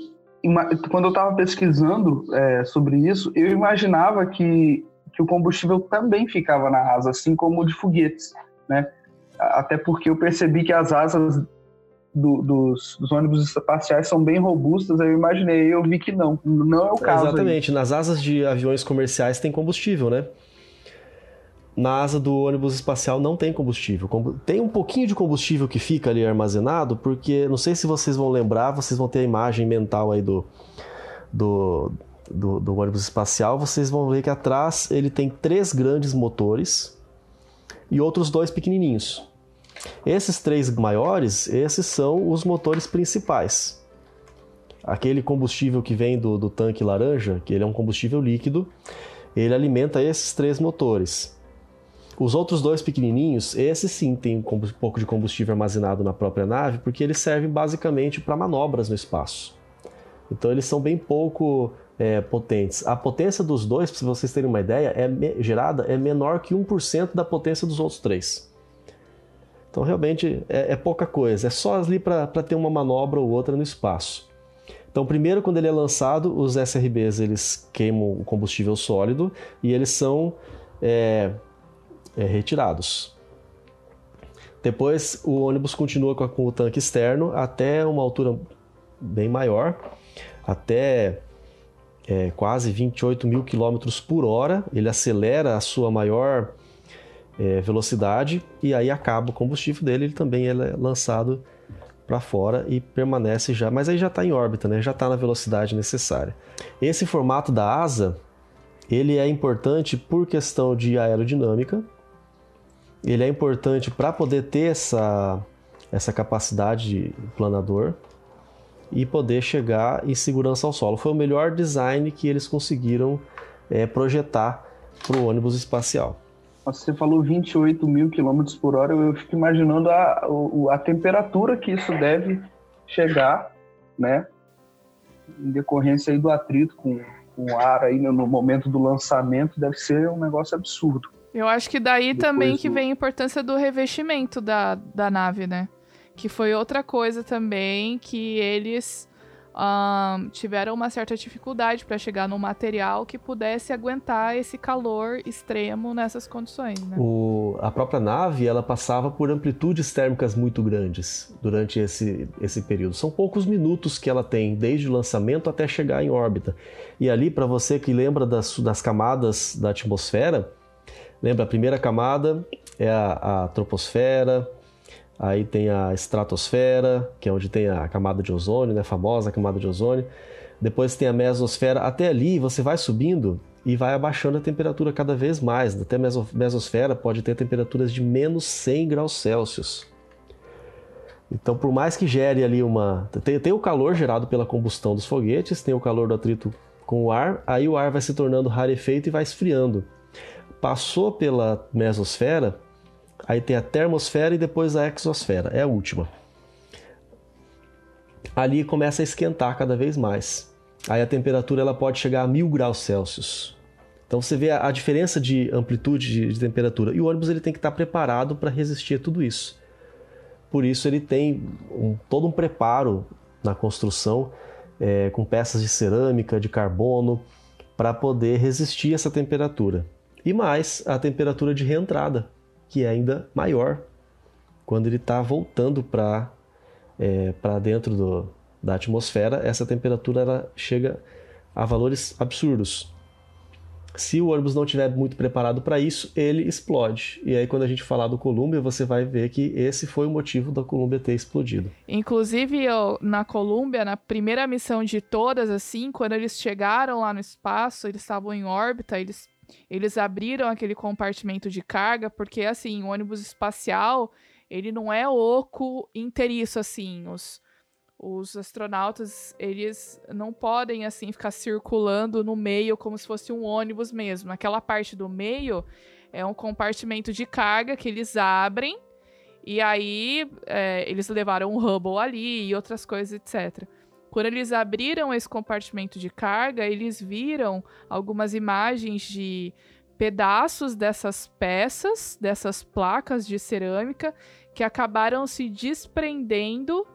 quando eu estava pesquisando é, sobre isso, eu imaginava que, que o combustível também ficava na asa, assim como o de foguetes, né? Até porque eu percebi que as asas do, dos, dos, ônibus espaciais são bem robustas, eu imaginei, eu vi que não, não é o caso.
Exatamente, aí. nas asas de aviões comerciais tem combustível, né? Na asa do ônibus espacial não tem combustível. Tem um pouquinho de combustível que fica ali armazenado, porque não sei se vocês vão lembrar, vocês vão ter a imagem mental aí do, do, do, do ônibus espacial, vocês vão ver que atrás ele tem três grandes motores e outros dois pequenininhos. Esses três maiores, esses são os motores principais. Aquele combustível que vem do, do tanque laranja, que ele é um combustível líquido, ele alimenta esses três motores. Os outros dois pequenininhos, esses sim tem um pouco de combustível armazenado na própria nave, porque eles servem basicamente para manobras no espaço. Então eles são bem pouco é, potentes. A potência dos dois, para vocês terem uma ideia, é gerada é menor que 1% da potência dos outros três. Então realmente é, é pouca coisa, é só ali para ter uma manobra ou outra no espaço. Então, primeiro, quando ele é lançado, os SRBs eles queimam o combustível sólido e eles são é, é, retirados. Depois, o ônibus continua com, com o tanque externo até uma altura bem maior, até é, quase 28 mil quilômetros por hora. Ele acelera a sua maior é, velocidade e aí acaba o combustível dele, ele também é lançado para fora e permanece já, mas aí já está em órbita, né? já está na velocidade necessária. Esse formato da asa ele é importante por questão de aerodinâmica, ele é importante para poder ter essa, essa capacidade de planador e poder chegar em segurança ao solo. Foi o melhor design que eles conseguiram é, projetar para o ônibus espacial.
Você falou 28 mil quilômetros por hora, eu fico imaginando a, a, temperatura que isso deve chegar, né? Em decorrência aí do atrito com, com o ar aí no momento do lançamento, deve ser um negócio absurdo.
Eu acho que daí Depois também que vem a importância do revestimento da, da nave, né? Que foi outra coisa também que eles um, tiveram uma certa dificuldade para chegar num material que pudesse aguentar esse calor extremo nessas condições. Né?
O, a própria nave ela passava por amplitudes térmicas muito grandes durante esse, esse período. São poucos minutos que ela tem, desde o lançamento até chegar em órbita. E ali, para você que lembra das, das camadas da atmosfera, lembra a primeira camada é a, a troposfera, Aí tem a estratosfera, que é onde tem a camada de ozônio, né, a famosa camada de ozônio. Depois tem a mesosfera. Até ali você vai subindo e vai abaixando a temperatura cada vez mais. Até a mesosfera pode ter temperaturas de menos 100 graus Celsius. Então, por mais que gere ali uma. Tem, tem, o calor gerado pela combustão dos foguetes, tem o calor do atrito com o ar, aí o ar vai se tornando rarefeito e vai esfriando. Passou pela mesosfera, Aí tem a termosfera e depois a exosfera, é a última. Ali começa a esquentar cada vez mais. Aí a temperatura ela pode chegar a mil graus Celsius. Então você vê a, a diferença de amplitude de, de, temperatura. E o ônibus ele tem que estar preparado para resistir a tudo isso. Por isso ele tem um, todo um preparo na construção é, com peças de cerâmica, de carbono, para poder resistir a essa temperatura. E mais a temperatura de reentrada, que é ainda maior quando ele está voltando para é, dentro do, da atmosfera. Essa temperatura ela chega a valores absurdos. Se o ônibus não estiver muito preparado para isso, ele explode. E aí, quando a gente falar do Columbia, você vai ver que esse foi o motivo da Columbia ter explodido.
Inclusive, eu, na Columbia, na primeira missão de todas, assim, quando eles chegaram lá no espaço, eles estavam em órbita, eles eles abriram aquele compartimento de carga porque, assim, o ônibus espacial, ele não é oco inteiriço, assim. Os, os astronautas, eles não podem, assim, ficar circulando no meio como se fosse um ônibus mesmo. Aquela parte do meio é um compartimento de carga que eles abrem e aí é, eles levaram um Hubble ali e outras coisas, etc. Quando eles abriram esse compartimento de carga, eles viram algumas imagens de pedaços dessas peças, dessas placas de cerâmica, que acabaram se desprendendo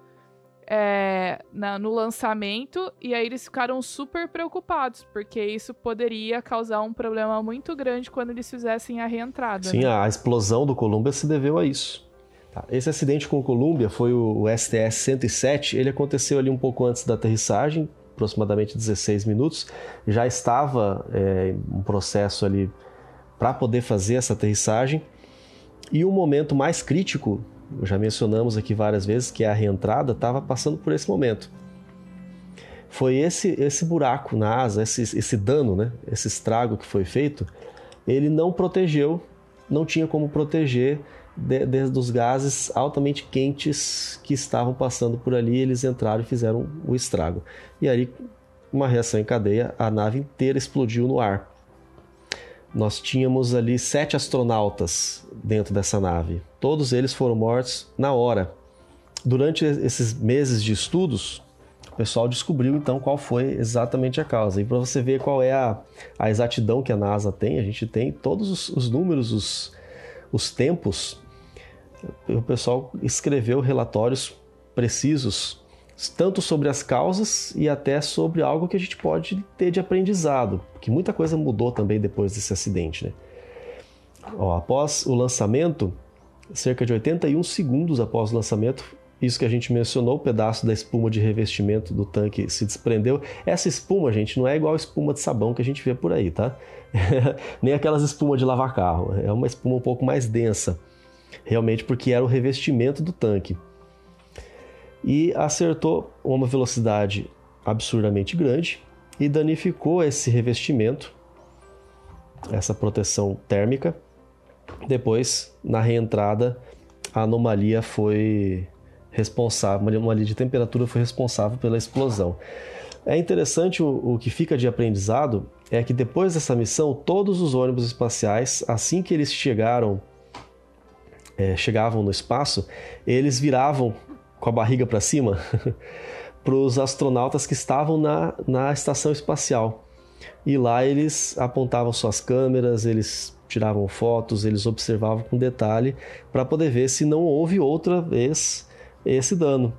é, na, no lançamento, e aí eles ficaram super preocupados, porque isso poderia causar um problema muito grande quando eles fizessem a reentrada.
Sim,
né?
a explosão do Columbia se deveu a isso. Tá, esse acidente com o Columbia foi o, o STS-107, ele aconteceu ali um pouco antes da aterrissagem, aproximadamente 16 minutos, já estava é, um processo ali para poder fazer essa aterrissagem, e o momento mais crítico já mencionamos aqui várias vezes que a reentrada estava passando por esse momento. Foi esse esse buraco na asa, esse, esse dano, né? esse estrago que foi feito, ele não protegeu, não tinha como proteger de, de, dos gases altamente quentes que estavam passando por ali. Eles entraram e fizeram o estrago. E aí, uma reação em cadeia, a nave inteira explodiu no ar. Nós tínhamos ali sete astronautas dentro dessa nave. Todos eles foram mortos na hora. Durante esses meses de estudos, o pessoal descobriu então qual foi exatamente a causa. E para você ver qual é a, a, exatidão que a NASA tem, a gente tem todos os, os números, os, os tempos. O pessoal escreveu relatórios precisos tanto sobre as causas e até sobre algo que a gente pode ter de aprendizado, que muita coisa mudou também depois desse acidente. Né? Ó, após o lançamento, cerca de 81 segundos após o lançamento, isso que a gente mencionou, o pedaço da espuma de revestimento do tanque se desprendeu. Essa espuma, gente, não é igual a espuma de sabão que a gente vê por aí, tá? [LAUGHS] Nem aquelas espumas de lavar carro. É uma espuma um pouco mais densa, realmente porque era o revestimento do tanque e acertou uma velocidade absurdamente grande e danificou esse revestimento, essa proteção térmica. Depois, na reentrada, a anomalia foi responsável, uma anomalia de temperatura foi responsável pela explosão. É interessante o, o que fica de aprendizado é que depois dessa missão, todos os ônibus espaciais, assim que eles chegaram, é, chegavam no espaço, eles viravam com a barriga para cima [LAUGHS] para os astronautas que estavam na, na estação espacial. E lá eles apontavam suas câmeras, eles tiravam fotos, eles observavam com detalhe para poder ver se não houve outra vez esse dano.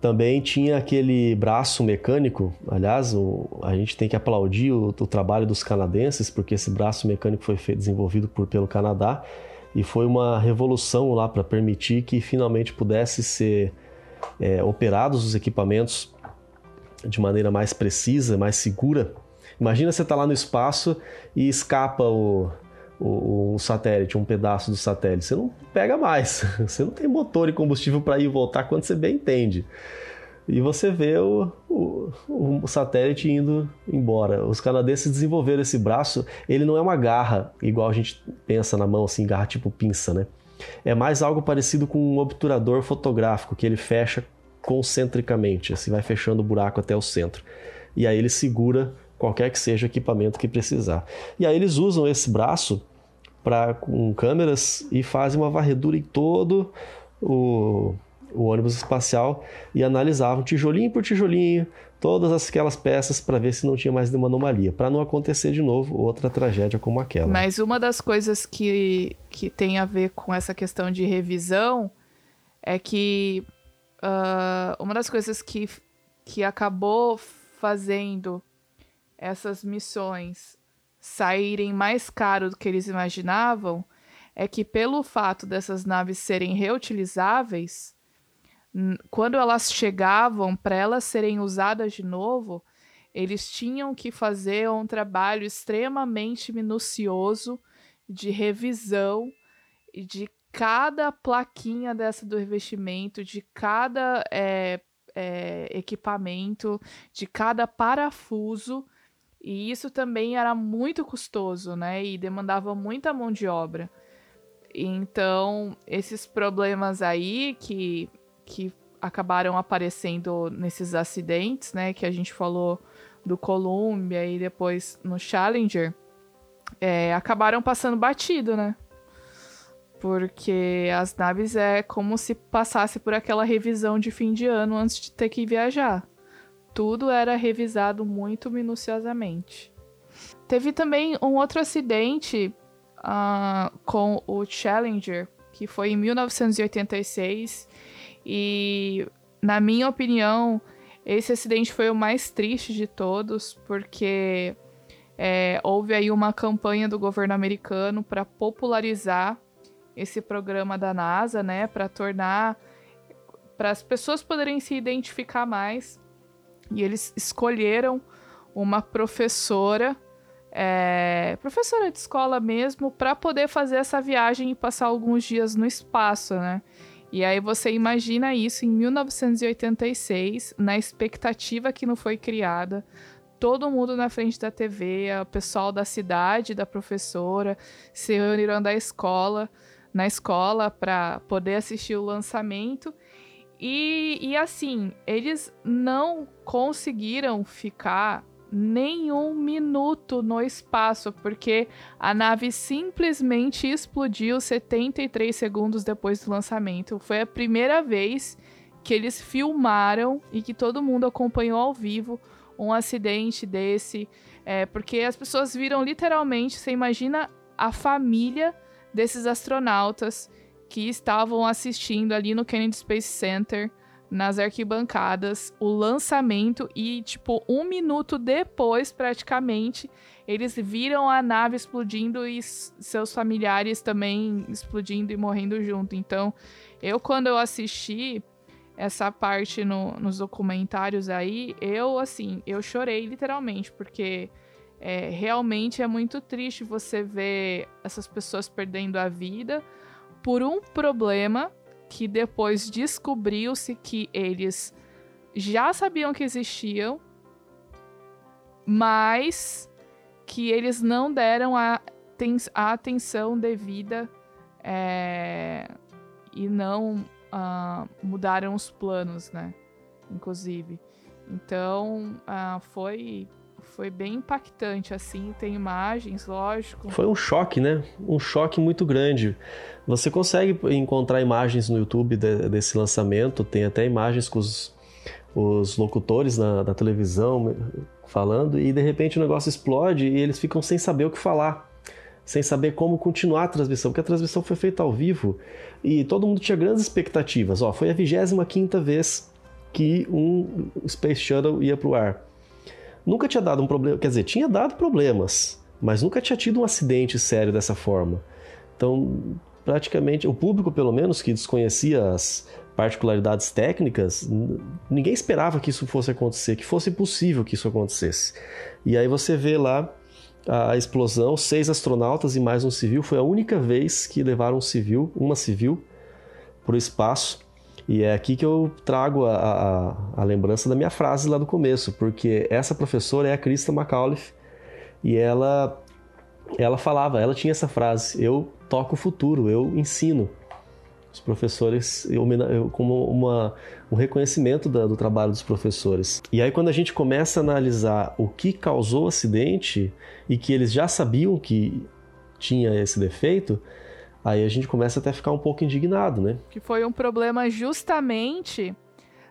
Também tinha aquele braço mecânico, aliás, o, a gente tem que aplaudir o, o, trabalho dos canadenses, porque esse braço mecânico foi feito, desenvolvido por, pelo Canadá e foi uma revolução lá para permitir que finalmente pudesse ser é, operados os equipamentos de maneira mais precisa, mais segura. Imagina você estar tá lá no espaço e escapa o, o, o, satélite, um pedaço do satélite. Você não pega mais. [LAUGHS] Você não tem motor e combustível para ir e voltar quando você bem entende e você vê o, o, o, satélite indo embora. Os canadenses desenvolveram esse braço, ele não é uma garra, igual a gente pensa na mão, assim, garra tipo pinça, né? É mais algo parecido com um obturador fotográfico, que ele fecha concentricamente, assim, vai fechando o buraco até o centro. E aí ele segura qualquer que seja o equipamento que precisar. E aí eles usam esse braço para com câmeras e fazem uma varredura em todo o o ônibus espacial e analisavam tijolinho por tijolinho todas aquelas peças para ver se não tinha mais nenhuma anomalia, para não acontecer de novo outra tragédia como aquela.
Mas uma das coisas que, que tem a ver com essa questão de revisão é que uh, uma das coisas que, que acabou fazendo essas missões saírem mais caro do que eles imaginavam é que pelo fato dessas naves serem reutilizáveis, quando elas chegavam para elas serem usadas de novo, eles tinham que fazer um trabalho extremamente minucioso de revisão de cada plaquinha dessa do revestimento, de cada é, é, equipamento, de cada parafuso. E isso também era muito custoso, né? E demandava muita mão de obra. Então, esses problemas aí que que acabaram aparecendo nesses acidentes, né? Que a gente falou do Columbia e depois no Challenger, é, acabaram passando batido, né? Porque as naves é como se passasse por aquela revisão de fim de ano antes de ter que viajar. Tudo era revisado muito minuciosamente. teve também um outro acidente uh, com o Challenger, que foi em 1986. E, na minha opinião, esse acidente foi o mais triste de todos, porque é, houve aí uma campanha do governo americano para popularizar esse programa da NASA, né, para tornar para as pessoas poderem se identificar mais. E eles escolheram uma professora, é, professora de escola mesmo, para poder fazer essa viagem e passar alguns dias no espaço, né? E aí você imagina isso em 1986, na expectativa que não foi criada, todo mundo na frente da TV, o pessoal da cidade, da professora, se reuniram da escola, na escola para poder assistir o lançamento. E, e assim, eles não conseguiram ficar nenhum minuto no espaço, porque a nave simplesmente explodiu 73 segundos depois do lançamento. Foi a primeira vez que eles filmaram e que todo mundo acompanhou ao vivo um acidente desse, é, porque as pessoas viram literalmente, você imagina a família desses astronautas que estavam assistindo ali no Kennedy Space Center, nas arquibancadas, o lançamento e, tipo, um minuto depois, praticamente, eles viram a nave explodindo e seus familiares também explodindo e morrendo junto. Então, eu, quando eu assisti, essa parte no, nos documentários aí, eu, assim, eu chorei literalmente, porque é, realmente é muito triste você ver essas pessoas perdendo a vida por um problema que depois descobriu-se que eles já sabiam que existiam, mas que eles não deram a, a atenção devida é, e não uh, mudaram os planos, né? Inclusive. Então, uh, foi foi bem impactante, assim, tem imagens, lógico.
Foi um choque, né? Um choque muito grande. Você consegue encontrar imagens no YouTube de, desse lançamento, tem até imagens com os, os locutores na, na, televisão falando, e de repente o negócio explode e eles ficam sem saber o que falar, sem saber como continuar a transmissão, porque a transmissão foi feita ao vivo e todo mundo tinha grandes expectativas. Ó, foi a 25 vez que um Space Shuttle ia para o ar. Nunca tinha dado um problema, quer dizer, tinha dado problemas, mas nunca tinha tido um acidente sério dessa forma. Então, praticamente, o público, pelo menos, que desconhecia as particularidades técnicas, ninguém esperava que isso fosse acontecer, que fosse possível que isso acontecesse. E aí você vê lá a explosão, seis astronautas e mais um civil. Foi a única vez que levaram um civil, uma civil, para o espaço. E é aqui que eu trago a, a, a, lembrança da minha frase lá do começo, porque essa professora é a Krista McAuliffe e ela, ela falava, ela tinha essa frase: Eu toco o futuro, eu ensino. Os professores, eu, eu, como uma, um reconhecimento da, do trabalho dos professores. E aí, quando a gente começa a analisar o que causou o acidente e que eles já sabiam que tinha esse defeito, aí a gente começa até a ficar um pouco indignado, né?
Que foi um problema justamente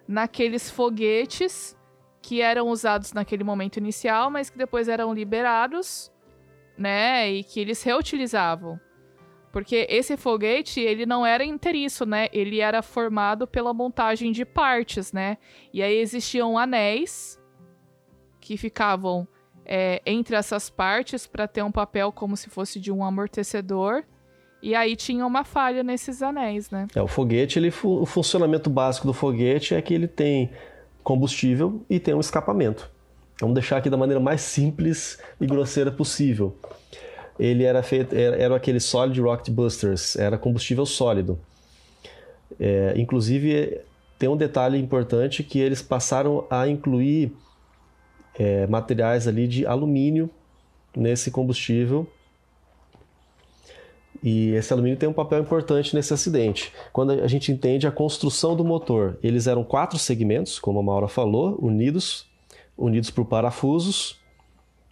naqueles foguetes que eram usados naquele momento inicial, mas que depois eram liberados, né? E que eles reutilizavam. Porque esse foguete, ele não era inteiriço, né? Ele era formado pela montagem de partes, né? E aí existiam anéis que ficavam é, entre essas partes para ter um papel como se fosse de um amortecedor. E aí tinha uma falha nesses anéis, né?
É, o foguete, ele, o funcionamento básico do foguete é que ele tem combustível e tem um escapamento. Vamos deixar aqui da maneira mais simples e grosseira possível ele era feito, era, era aquele Solid Rocket Busters, era combustível sólido. É, inclusive, tem um detalhe importante que eles passaram a incluir é, materiais ali de alumínio nesse combustível. E esse alumínio tem um papel importante nesse acidente. Quando a gente entende a construção do motor, eles eram quatro segmentos, como a Maura falou, unidos, unidos por parafusos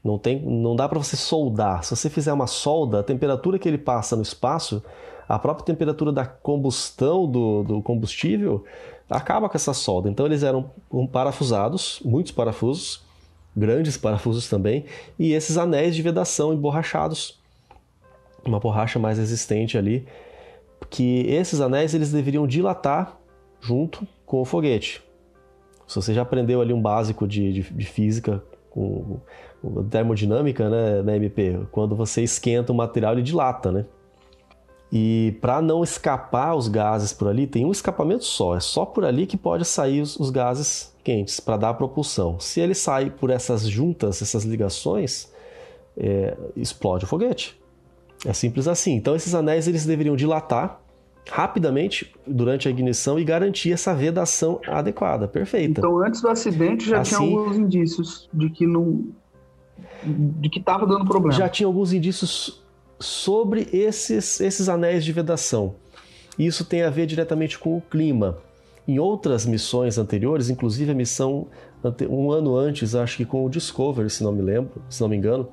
não, tem, não dá para você soldar. Se você fizer uma solda, a temperatura que ele passa no espaço, a própria temperatura da combustão do, do combustível acaba com essa solda. Então eles eram parafusados, muitos parafusos, grandes parafusos também, e esses anéis de vedação emborrachados, uma borracha mais resistente ali, que esses anéis eles deveriam dilatar junto com o foguete. Se você já aprendeu ali um básico de, de, de física com, com termodinâmica, né, na MP, quando você esquenta o material ele dilata, né? E para não escapar os gases por ali, tem um escapamento só, é só por ali que pode sair os, os gases quentes para dar a propulsão. Se ele sai por essas juntas, essas ligações, é, explode o foguete. É simples assim. Então esses anéis eles deveriam dilatar rapidamente durante a ignição e garantir essa vedação adequada, perfeita.
Então antes do acidente já assim, tinha alguns indícios de que não de que estava dando problema.
Já tinha alguns indícios sobre esses esses anéis de vedação. Isso tem a ver diretamente com o clima. Em outras missões anteriores, inclusive a missão um ano antes, acho que com o Discovery, se não me lembro, se não me engano,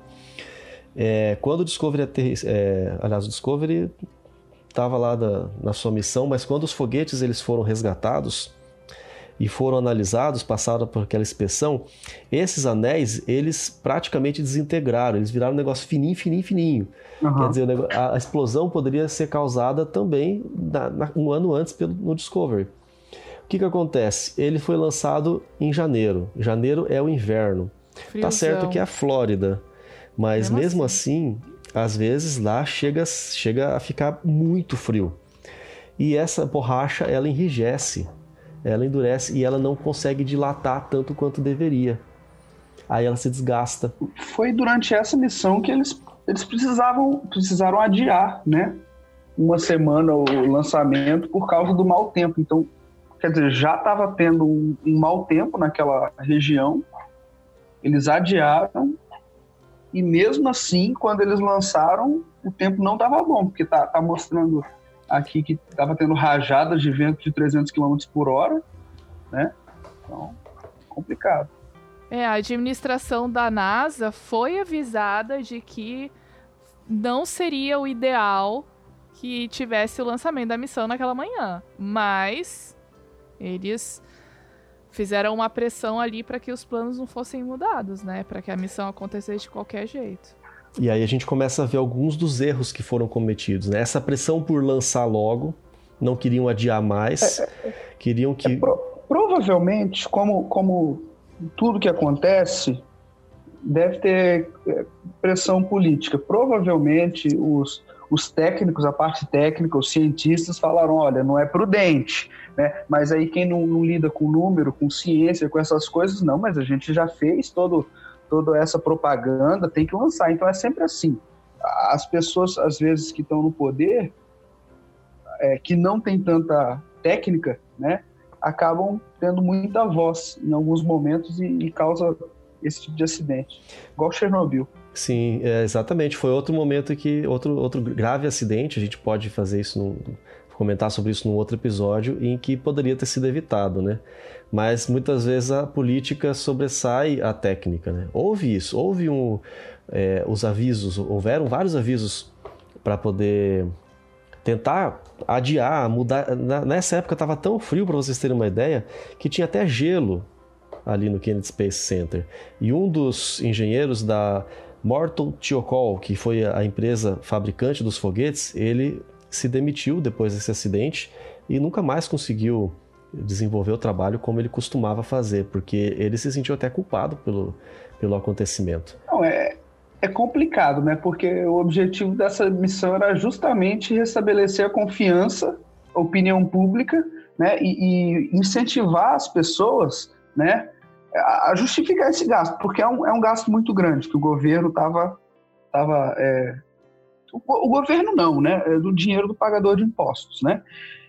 é, quando o Discovery, é, aliás, o Discovery estava lá da, na sua missão, mas quando os foguetes eles foram resgatados e foram analisados, passaram por aquela inspeção, esses anéis eles praticamente desintegraram, eles viraram um negócio fininho, fininho, fininho. Uhum. Quer dizer, a, explosão poderia ser causada também na, na, um ano antes pelo, no Discovery. O que, que acontece? Ele foi lançado em janeiro. Janeiro é o inverno. Friozão. Tá certo que é a Flórida, mas mesmo, mesmo assim, às vezes lá chega, chega a ficar muito frio. E essa borracha, ela enrijece, ela endurece e ela não consegue dilatar tanto quanto deveria. Aí ela se desgasta.
Foi durante essa missão que eles, eles precisavam, precisaram adiar, né? Uma semana o lançamento por causa do mau tempo. Então, quer dizer, já estava tendo um, um mau tempo naquela região. Eles adiaram e mesmo assim, quando eles lançaram, o tempo não estava bom, porque tá, tá mostrando aqui que estava tendo rajadas de vento de 300 km por hora, né? Então, complicado.
É, a administração da NASA foi avisada de que não seria o ideal que tivesse o lançamento da missão naquela manhã, mas eles fizeram uma pressão ali para que os planos não fossem mudados, né? Para que a missão acontecesse de qualquer jeito.
E aí a gente começa a ver alguns dos erros que foram cometidos, né? Essa pressão por lançar logo, não queriam adiar mais, é, é, queriam que... É,
pro, provavelmente, como, como tudo que acontece, deve ter é, pressão política. Provavelmente os, os técnicos, a parte técnica, os cientistas falaram, olha, não é prudente, né? Mas aí quem não, não, lida com número, com ciência, com essas coisas, não, mas a gente já fez todo, toda essa propaganda, tem que lançar. Então é sempre assim. As pessoas, às vezes, que estão no poder, é, que não tem tanta técnica, né? Acabam tendo muita voz em alguns momentos e, e causa esse tipo de acidente. Igual Chernobyl.
Sim, é, exatamente. Foi outro momento que. Outro, outro grave acidente, a gente pode fazer isso no, comentar sobre isso num outro episódio, em que poderia ter sido evitado, né? Mas muitas vezes a política sobressai a técnica, né? Houve isso, houve um, é, os avisos, houveram vários avisos para poder tentar adiar, mudar. nessa época estava tão frio, para vocês terem uma ideia, que tinha até gelo ali no Kennedy Space Center. E um dos engenheiros da Morton Thiokol, que foi a empresa fabricante dos foguetes, ele se demitiu depois desse acidente e nunca mais conseguiu desenvolver o trabalho como ele costumava fazer, porque ele se sentiu até culpado pelo, pelo acontecimento.
Não, é, é complicado, né? Porque o objetivo dessa missão era justamente restabelecer a confiança, a opinião pública, né? E, e incentivar as pessoas, né? A justificar esse gasto, porque é um, é um gasto muito grande que o governo estava tava, é, o, o governo não, né? É do dinheiro do pagador de impostos, né?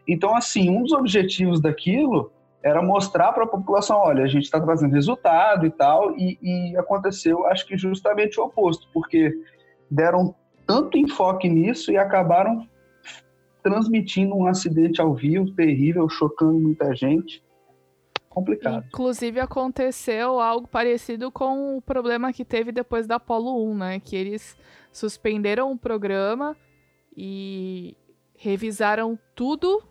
Então, assim, um dos objetivos daquilo era mostrar para a população, olha, a gente está trazendo resultado e tal, e, e, aconteceu, acho que justamente o oposto, porque deram tanto enfoque nisso e acabaram transmitindo um acidente ao vivo terrível, chocando muita gente. Complicado.
Inclusive aconteceu algo parecido com o problema que teve depois da Apollo 1, né? Que eles suspenderam o programa e revisaram tudo.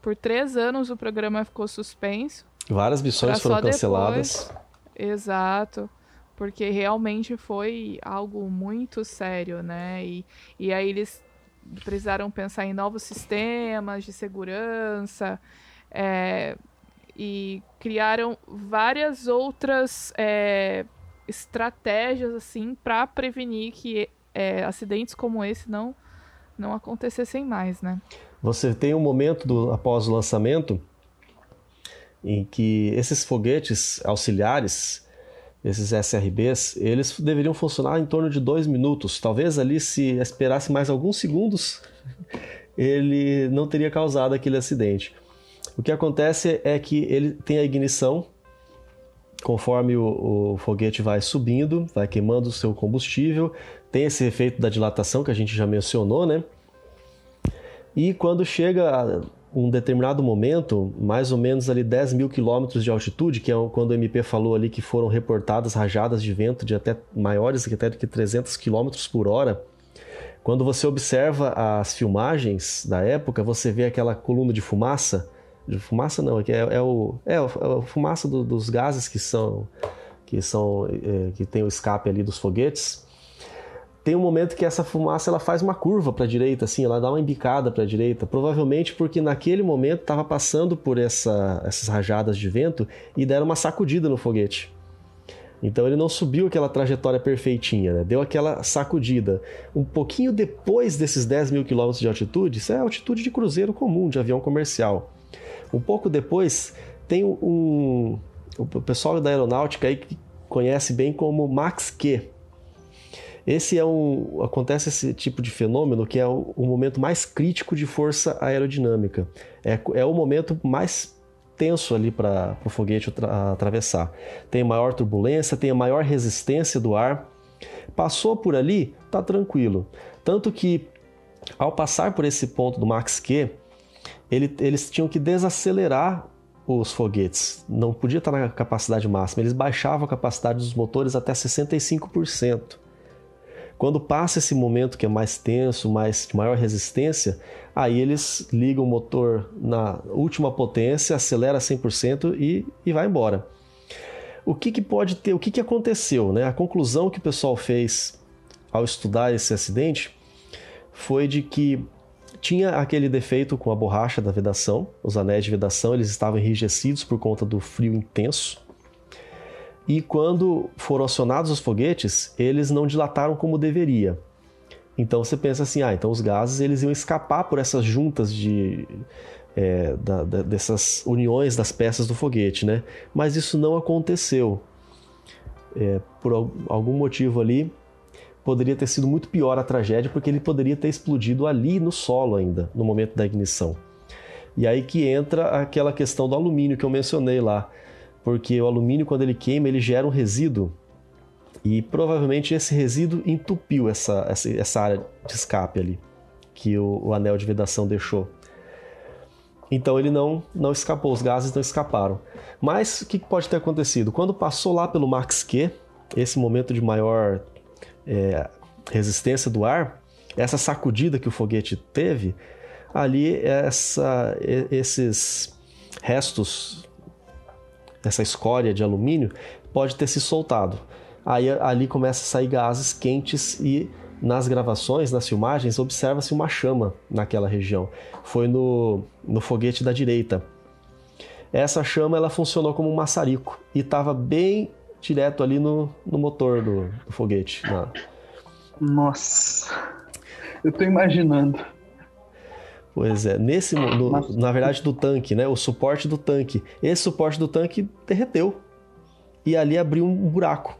Por três anos o programa ficou suspenso.
Várias missões foram canceladas.
Exato. Porque realmente foi algo muito sério, né? E, e aí eles precisaram pensar em novos sistemas de segurança é, e criaram várias outras é, estratégias assim para prevenir que é, acidentes como esse não não acontecessem mais, né?
Você tem um momento do, após o lançamento em que esses foguetes auxiliares, esses SRBs, eles deveriam funcionar em torno de dois minutos. Talvez ali, se esperasse mais alguns segundos, [LAUGHS] ele não teria causado aquele acidente. O que acontece é que ele tem a ignição conforme o, o, foguete vai subindo, vai queimando o seu combustível, tem esse efeito da dilatação que a gente já mencionou, né? E quando chega um determinado momento, mais ou menos ali 10 mil quilômetros de altitude, que é quando o MP falou ali que foram reportadas rajadas de vento de até maiores até do que 300 quilômetros por hora, quando você observa as filmagens da época, você vê aquela coluna de fumaça, de fumaça não, é, é, o, é, a fumaça do, dos gases que são que são é, que tem o escape ali dos foguetes tem um momento que essa fumaça ela faz uma curva para a direita, assim, ela dá uma embicada para a direita, provavelmente porque naquele momento estava passando por essa, essas rajadas de vento e deram uma sacudida no foguete. Então ele não subiu aquela trajetória perfeitinha, né? deu aquela sacudida. Um pouquinho depois desses 10 mil quilômetros de altitude, isso é altitude de cruzeiro comum, de avião comercial. Um pouco depois tem um, o pessoal da aeronáutica aí que conhece bem como Max Q, esse é um. Acontece esse tipo de fenômeno que é o, o momento mais crítico de força aerodinâmica. É, é o momento mais tenso ali para o foguete atravessar. Tem maior turbulência, tem a maior resistência do ar. Passou por ali, tá tranquilo. Tanto que ao passar por esse ponto do Max Q, ele, eles tinham que desacelerar os foguetes. Não podia estar na capacidade máxima. Eles baixavam a capacidade dos motores até 65%. Quando passa esse momento que é mais tenso, mais de maior resistência, aí eles ligam o motor na última potência, acelera 100% e, e vai embora. O que, que pode ter, o que, que aconteceu? Né? A conclusão que o pessoal fez ao estudar esse acidente foi de que tinha aquele defeito com a borracha da vedação, os anéis de vedação eles estavam enrijecidos por conta do frio intenso e quando foram acionados os foguetes, eles não dilataram como deveria. Então você pensa assim, ah, então os gases eles iam escapar por essas juntas de é, da, da, dessas uniões das peças do foguete, né? Mas isso não aconteceu. É, por algum motivo ali, poderia ter sido muito pior a tragédia, porque ele poderia ter explodido ali no solo ainda, no momento da ignição. E aí que entra aquela questão do alumínio que eu mencionei lá porque o alumínio, quando ele queima, ele gera um resíduo e provavelmente esse resíduo entupiu essa, essa, essa área de escape ali que o, o, anel de vedação deixou. Então ele não, não escapou, os gases não escaparam. Mas o que pode ter acontecido? Quando passou lá pelo Max Q, esse momento de maior é, resistência do ar, essa sacudida que o foguete teve, ali essa, esses restos essa escória de alumínio, pode ter se soltado. Aí ali começa a sair gases quentes e nas gravações, nas filmagens, observa-se uma chama naquela região. Foi no, no foguete da direita. Essa chama ela funcionou como um maçarico e estava bem direto ali no, no motor do, do foguete. Na...
Nossa, eu estou imaginando.
Pois é, nesse, no, na verdade, do tanque, né? O suporte do tanque. Esse suporte do tanque derreteu e ali abriu um buraco.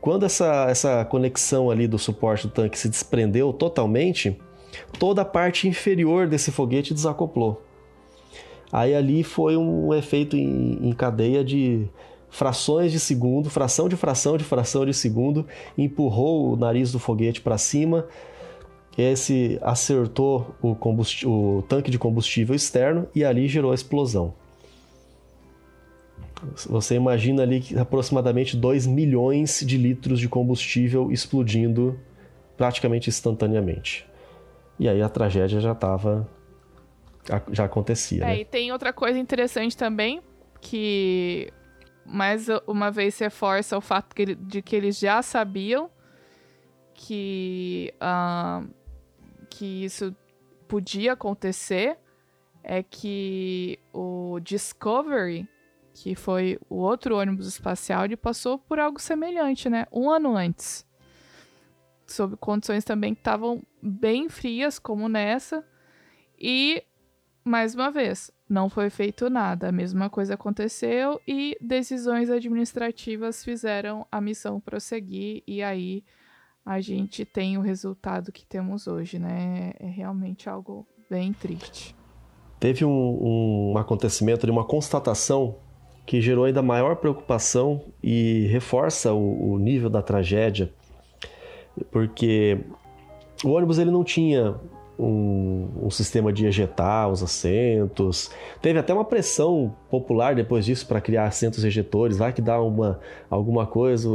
Quando essa, essa conexão ali do suporte do tanque se desprendeu totalmente, toda a parte inferior desse foguete desacoplou. Aí ali foi um efeito em, em cadeia de frações de segundo, fração de fração de fração de segundo, empurrou o nariz do foguete para cima, esse acertou o, o tanque de combustível externo e ali gerou a explosão. Você imagina ali que aproximadamente 2 milhões de litros de combustível explodindo praticamente instantaneamente. E aí a tragédia já estava. já acontecia. É,
né? e tem outra coisa interessante também, que mais uma vez reforça o fato que ele, de que eles já sabiam que, uh, que isso podia acontecer. É que o Discovery, que foi o outro ônibus espacial, ele passou por algo semelhante, né? Um ano antes. Sob condições também que estavam bem frias, como nessa. E, mais uma vez, não foi feito nada. A mesma coisa aconteceu e decisões administrativas fizeram a missão prosseguir. E aí a gente tem o resultado que temos hoje, né? É realmente algo bem triste.
Teve um, um acontecimento de uma constatação que gerou ainda maior preocupação e reforça o, o nível da tragédia, porque o ônibus ele não tinha um, um, sistema de ejetar os assentos. Teve até uma pressão popular depois disso para criar assentos ejetores. Vai que dá uma, alguma coisa,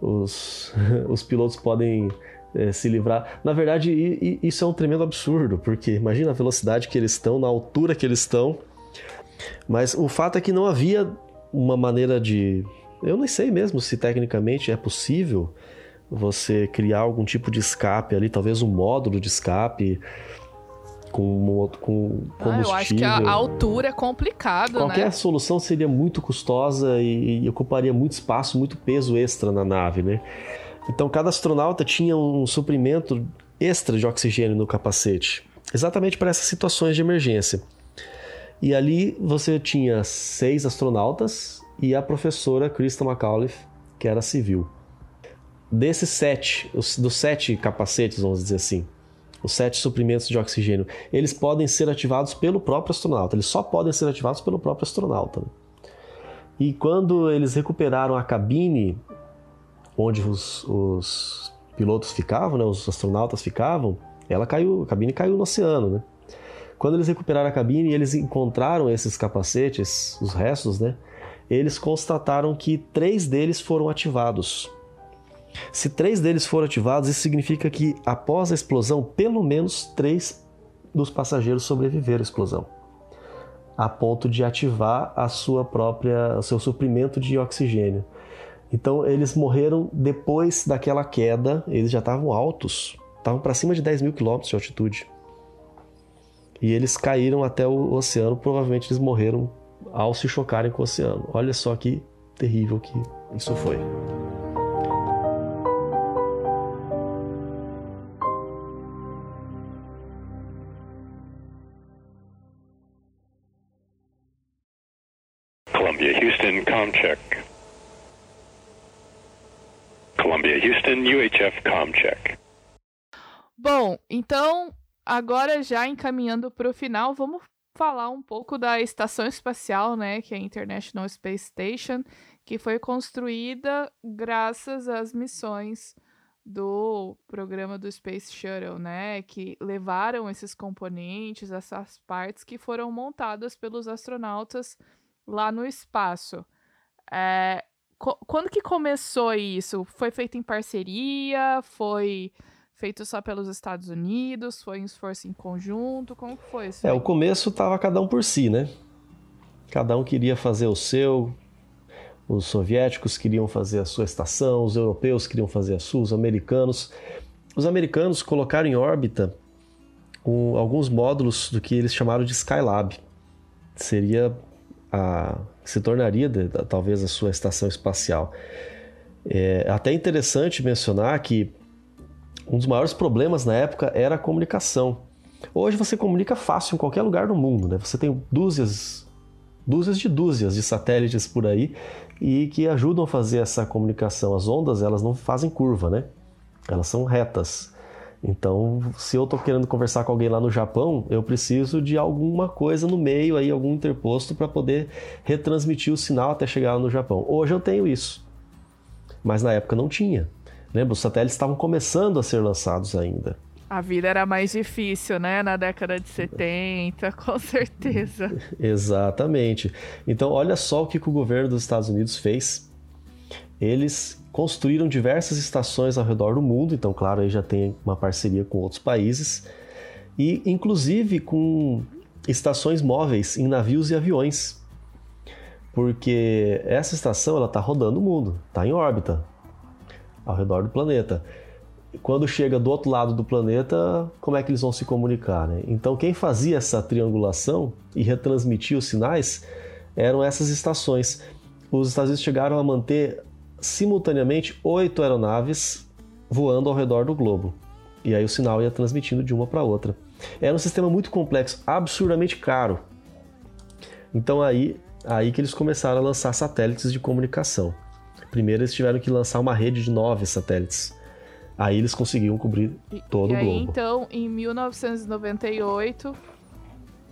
os, [LAUGHS] os pilotos podem é, se livrar. Na verdade, e, e, isso é um tremendo absurdo, porque imagina a velocidade que eles estão, na altura que eles estão. Mas o fato é que não havia uma maneira de. Eu não sei mesmo se tecnicamente é possível você criar algum tipo de escape ali, talvez um módulo de escape com, com combustível. Ah, eu
acho que a altura é complicado,
Qualquer
né?
solução seria muito custosa e, e, ocuparia muito espaço, muito peso extra na nave, né? Então cada astronauta tinha um suprimento extra de oxigênio no capacete, exatamente para essas situações de emergência. E ali você tinha seis astronautas e a professora Krista McAuliffe, que era civil. Desses sete, dos sete capacetes, vamos dizer assim, os sete suprimentos de oxigênio, eles podem ser ativados pelo próprio astronauta. Eles só podem ser ativados pelo próprio astronauta. Né? E quando eles recuperaram a cabine onde os, os pilotos ficavam, né, os astronautas ficavam, ela caiu, a cabine caiu no oceano, né? Quando eles recuperaram a cabine e eles encontraram esses capacetes, os restos, né? Eles constataram que três deles foram ativados. Se três deles foram ativados, isso significa que após a explosão, pelo menos três dos passageiros sobreviveram à explosão, a ponto de ativar a sua própria, o seu suprimento de oxigênio. Então eles morreram depois daquela queda, eles já estavam altos, estavam para cima de 10 mil quilômetros de altitude e eles caíram até o oceano. Provavelmente eles morreram ao se chocarem com o oceano. Olha só que terrível que isso foi.
Com check.
Bom, então agora já encaminhando para o final, vamos falar um pouco da estação espacial, né, que é a International Space Station, que foi construída graças às missões do programa do Space Shuttle, né, que levaram esses componentes, essas partes que foram montadas pelos astronautas lá no espaço. É, quando que começou isso? Foi feito em parceria? Foi feito só pelos Estados Unidos? Foi um esforço em conjunto? Como foi isso?
É, o começo tava cada um por si, né? Cada um queria fazer o seu. Os soviéticos queriam fazer a sua estação, os europeus queriam fazer a sua, os americanos. Os americanos colocaram em órbita um, alguns módulos do que eles chamaram de Skylab. Seria a se tornaria talvez a sua estação espacial. É até interessante mencionar que um dos maiores problemas na época era a comunicação. Hoje você comunica fácil em qualquer lugar do mundo, né? Você tem dúzias, dúzias de dúzias de satélites por aí e que ajudam a fazer essa comunicação. As ondas, elas não fazem curva, né? Elas são retas. Então, se eu estou querendo conversar com alguém lá no Japão, eu preciso de alguma coisa no meio aí, algum interposto para poder retransmitir o sinal até chegar lá no Japão. Hoje eu tenho isso, mas na época não tinha. Lembra, os satélites estavam começando a ser lançados ainda.
A vida era mais difícil, né? Na década de 70, [LAUGHS] com certeza. [LAUGHS]
Exatamente. Então, olha só o que o governo dos Estados Unidos fez. Eles construíram diversas estações ao redor do mundo, então, claro, aí já tem uma parceria com outros países, e inclusive com estações móveis em navios e aviões. porque essa estação ela está rodando o mundo, está em órbita ao redor do planeta. Quando chega do outro lado do planeta, como é que eles vão se comunicar? Né? Então, quem fazia essa triangulação e retransmitia os sinais eram essas estações. Os Estados Unidos chegaram a manter simultaneamente oito aeronaves voando ao redor do globo. E aí o sinal ia transmitindo de uma para outra. Era um sistema muito complexo, absurdamente caro. Então aí, aí que eles começaram a lançar satélites de comunicação. Primeiro eles tiveram que lançar uma rede de nove satélites. Aí eles conseguiam cobrir todo
e
o
aí,
globo.
Então, em 1998,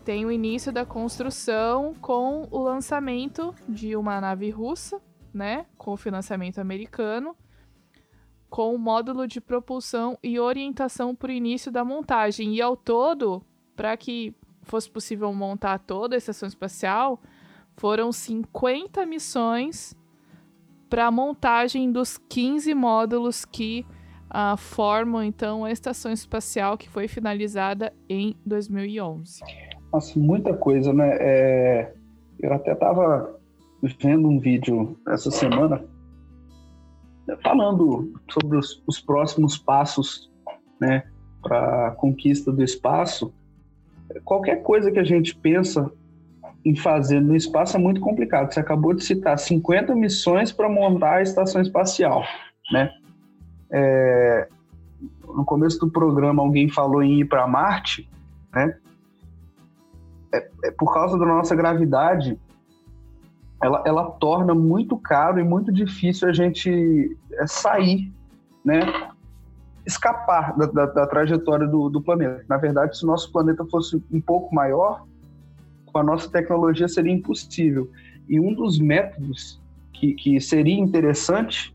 tem o início da construção com o lançamento de uma nave russa, né, com financiamento americano, com o módulo de propulsão e orientação para o início da montagem. E ao todo, para que fosse possível montar toda a estação espacial, foram 50 missões para a montagem dos 15 módulos que uh, formam então a estação espacial que foi finalizada em 2011.
Nossa, muita coisa, né? É... Eu até estava vendo um vídeo essa semana falando sobre os, os próximos passos, né, para a conquista do espaço. Qualquer coisa que a gente pensa em fazer no espaço é muito complicado. Você acabou de citar 50 missões para montar a estação espacial, né? É, no começo do programa alguém falou em ir para Marte, né? É, é, por causa da nossa gravidade, ela, ela torna muito caro e muito difícil a gente é, sair, né? Escapar da, da, da trajetória do, do planeta. Na verdade, se o nosso planeta fosse um pouco maior, com a nossa tecnologia seria impossível. E um dos métodos que, que seria interessante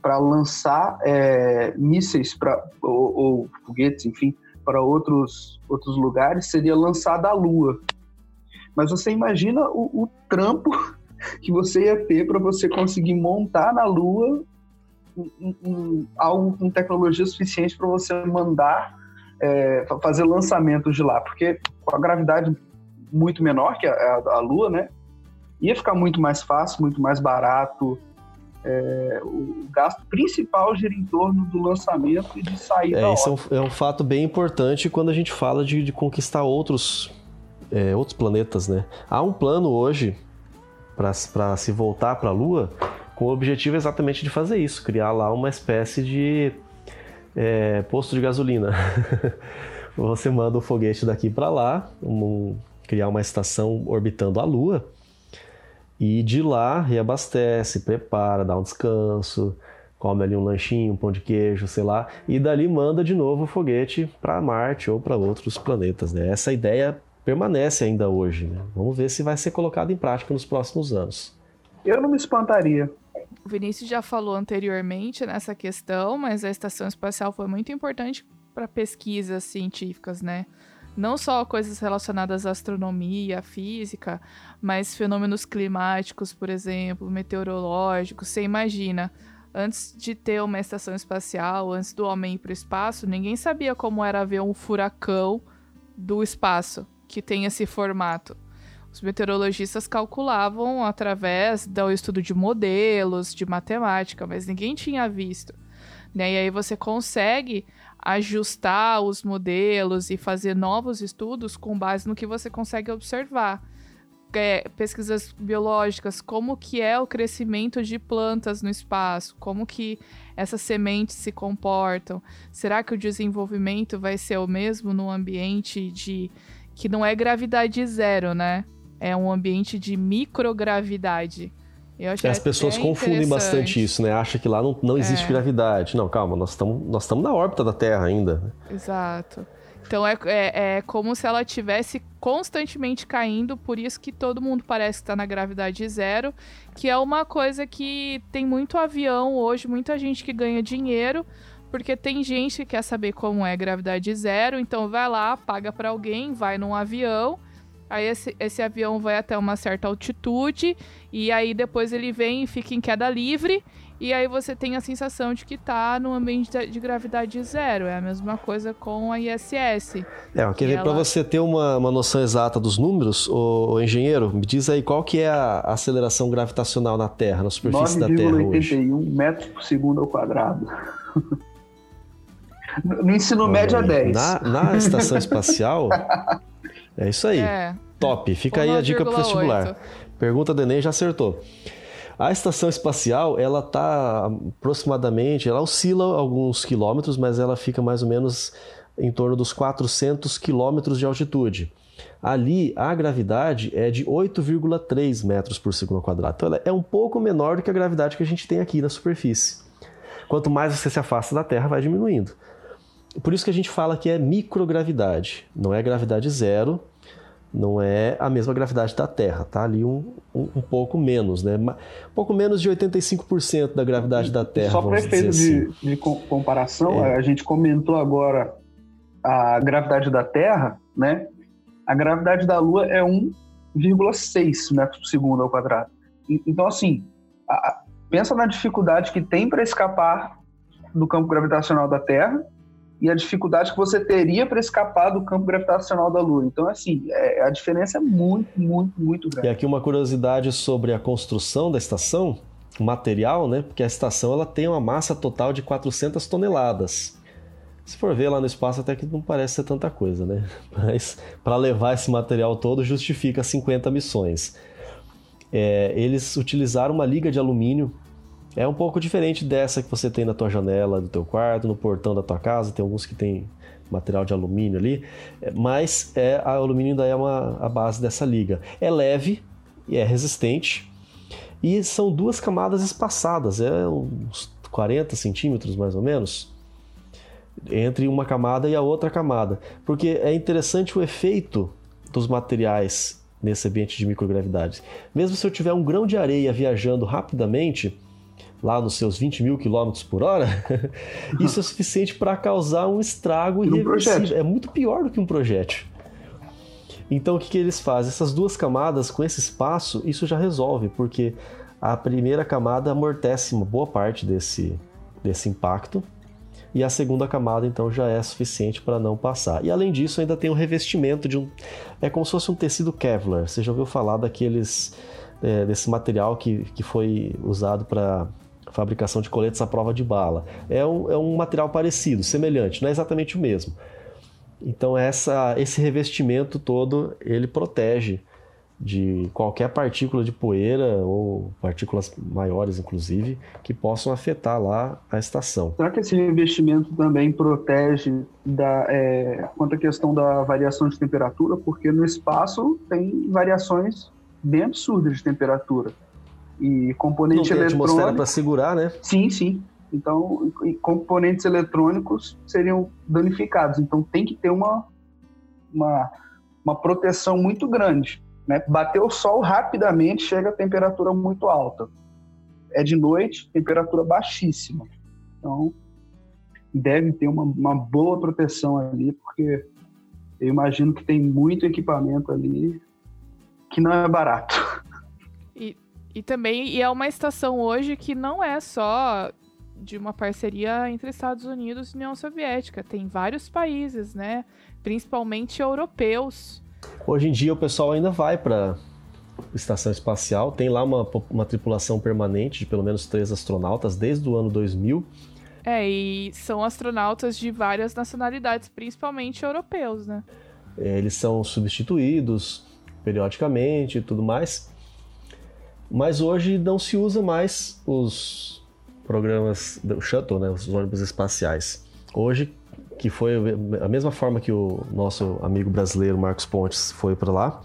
para lançar é, mísseis pra, ou, ou, foguetes, enfim, para outros, outros lugares seria lançar da Lua. Mas você imagina o, o trampo que você ia ter para você conseguir montar na Lua um, um, algo com tecnologia suficiente para você mandar é, fazer lançamentos de lá, porque com a gravidade muito menor que a, a, a, Lua, né, ia ficar muito mais fácil, muito mais barato. É, o gasto principal gira em torno do lançamento e de sair
é,
da
Isso é um, é um, fato bem importante quando a gente fala de, de conquistar outros, é, outros planetas, né? Há um plano hoje para se voltar para a Lua com o objetivo exatamente de fazer isso, criar lá uma espécie de é, posto de gasolina. [LAUGHS] Você manda o foguete daqui para lá, um, criar uma estação orbitando a Lua e de lá reabastece, prepara, dá um descanso, come ali um lanchinho, um pão de queijo, sei lá, e dali manda de novo o foguete para Marte ou para outros planetas. Né? Essa ideia permanece ainda hoje. Né? Vamos ver se vai ser colocado em prática nos próximos anos.
Eu não me espantaria.
O Vinícius já falou anteriormente nessa questão, mas a estação espacial foi muito importante para pesquisas científicas, né? Não só coisas relacionadas à astronomia, à física, mas fenômenos climáticos, por exemplo, meteorológicos. Você imagina, antes de ter uma estação espacial, antes do homem ir para o espaço, ninguém sabia como era ver um furacão do espaço que tem esse formato. Os meteorologistas calculavam através do estudo de modelos, de matemática, mas ninguém tinha visto. Né? E aí você consegue ajustar os modelos e fazer novos estudos com base no que você consegue observar. É, pesquisas biológicas, como que é o crescimento de plantas no espaço, como que essas sementes se comportam, será que o desenvolvimento vai ser o mesmo no ambiente de que não é gravidade zero, né? É um ambiente de microgravidade.
Eu achei As pessoas confundem bastante isso, né? Acha que lá não, não existe é. gravidade. Não, calma, nós estamos nós na órbita da Terra ainda.
Exato. Então é, é, é como se ela estivesse constantemente caindo, por isso que todo mundo parece estar tá na gravidade zero, que é uma coisa que tem muito avião hoje, muita gente que ganha dinheiro porque tem gente que quer saber como é gravidade zero, então vai lá, paga para alguém, vai num avião, aí esse, esse avião vai até uma certa altitude, e aí depois ele vem e fica em queda livre, e aí você tem a sensação de que tá num ambiente de gravidade zero. É a mesma coisa com a ISS.
É, quer ver, ela... para você ter uma, uma noção exata dos números, o, o, engenheiro, me diz aí qual que é a aceleração gravitacional na Terra, na superfície da Terra hoje.
9,81 metros por segundo ao quadrado. [LAUGHS] No ensino médio é 10.
Na, na estação espacial, [LAUGHS] é isso aí. É. Top. Fica aí a dica pro vestibular. Pergunta do Enem já acertou. A estação espacial, ela está aproximadamente, ela oscila alguns quilômetros, mas ela fica mais ou menos em torno dos 400 quilômetros de altitude. Ali, a gravidade é de 8,3 metros por segundo quadrado. Então, ela é um pouco menor do que a gravidade que a gente tem aqui na superfície. Quanto mais você se afasta da Terra, vai diminuindo. Por isso que a gente fala que é microgravidade. Não é gravidade zero, não é a mesma gravidade da Terra, tá ali um, um, um pouco menos, né? Um pouco menos de 85% da gravidade da Terra.
Só para efeito de, assim. de, comparação, é. a gente comentou agora a gravidade da Terra, né? A gravidade da Lua é 1,6 metros por segundo ao quadrado. Então, assim, a, pensa na dificuldade que tem para escapar do campo gravitacional da Terra e a dificuldade que você teria para escapar do campo gravitacional da Lua. Então, assim, é, a diferença é muito, muito, muito grande.
E aqui uma curiosidade sobre a construção da estação, material, né? Porque a estação ela tem uma massa total de 400 toneladas. Se for ver lá no espaço, até que não parece ser tanta coisa, né? [LAUGHS] Mas para levar esse material todo justifica 50 missões. É, eles utilizaram uma liga de alumínio é um pouco diferente dessa que você tem na tua janela do teu quarto, no portão da tua casa, tem alguns que tem material de alumínio ali, é, mas é, a alumínio ainda é uma, a base dessa liga. É leve e é resistente, e são duas camadas espaçadas, é uns 40 centímetros mais ou menos, entre uma camada e a outra camada, porque é interessante o efeito dos materiais nesse ambiente de microgravidade. Mesmo se eu tiver um grão de areia viajando rapidamente, lá nos seus 20 mil quilômetros por hora, [LAUGHS] isso é suficiente para causar um estrago irreversível. Um é muito pior do que um projétil. Então o que, que eles fazem? Essas duas camadas com esse espaço, isso já resolve, porque a primeira camada amortece uma boa parte desse, desse impacto e a segunda camada então já é suficiente para não passar. E além disso, ainda tem um revestimento de um. É como se fosse um tecido Kevlar. Você já ouviu falar daqueles. É, desse material que, que foi usado para fabricação de coletes à prova de bala. É um, é um material parecido, semelhante, não é exatamente o mesmo. Então essa, esse revestimento todo ele protege de qualquer partícula de poeira ou partículas maiores, inclusive, que possam afetar lá a estação.
Será que esse revestimento também protege da, é, quanto à questão da variação de temperatura? Porque no espaço tem variações bem absurdas de temperatura. E componente
Não tem
eletrônico.
para segurar, né?
Sim, sim. Então, componentes eletrônicos seriam danificados. Então, tem que ter uma, uma, uma proteção muito grande. Né? Bater o sol rapidamente, chega a temperatura muito alta. É de noite, temperatura baixíssima. Então, deve ter uma, uma boa proteção ali, porque eu imagino que tem muito equipamento ali que não é barato.
E e também e é uma estação hoje que não é só de uma parceria entre Estados Unidos e União Soviética. Tem vários países, né? Principalmente europeus.
Hoje em dia o pessoal ainda vai para estação espacial. Tem lá uma, uma tripulação permanente de pelo menos três astronautas desde o ano 2000.
É, e são astronautas de várias nacionalidades, principalmente europeus, né?
Eles são substituídos periodicamente e tudo mais. Mas hoje não se usa mais os programas do shuttle, né, os ônibus espaciais. Hoje, que foi a mesma forma que o nosso amigo brasileiro Marcos Pontes foi para lá,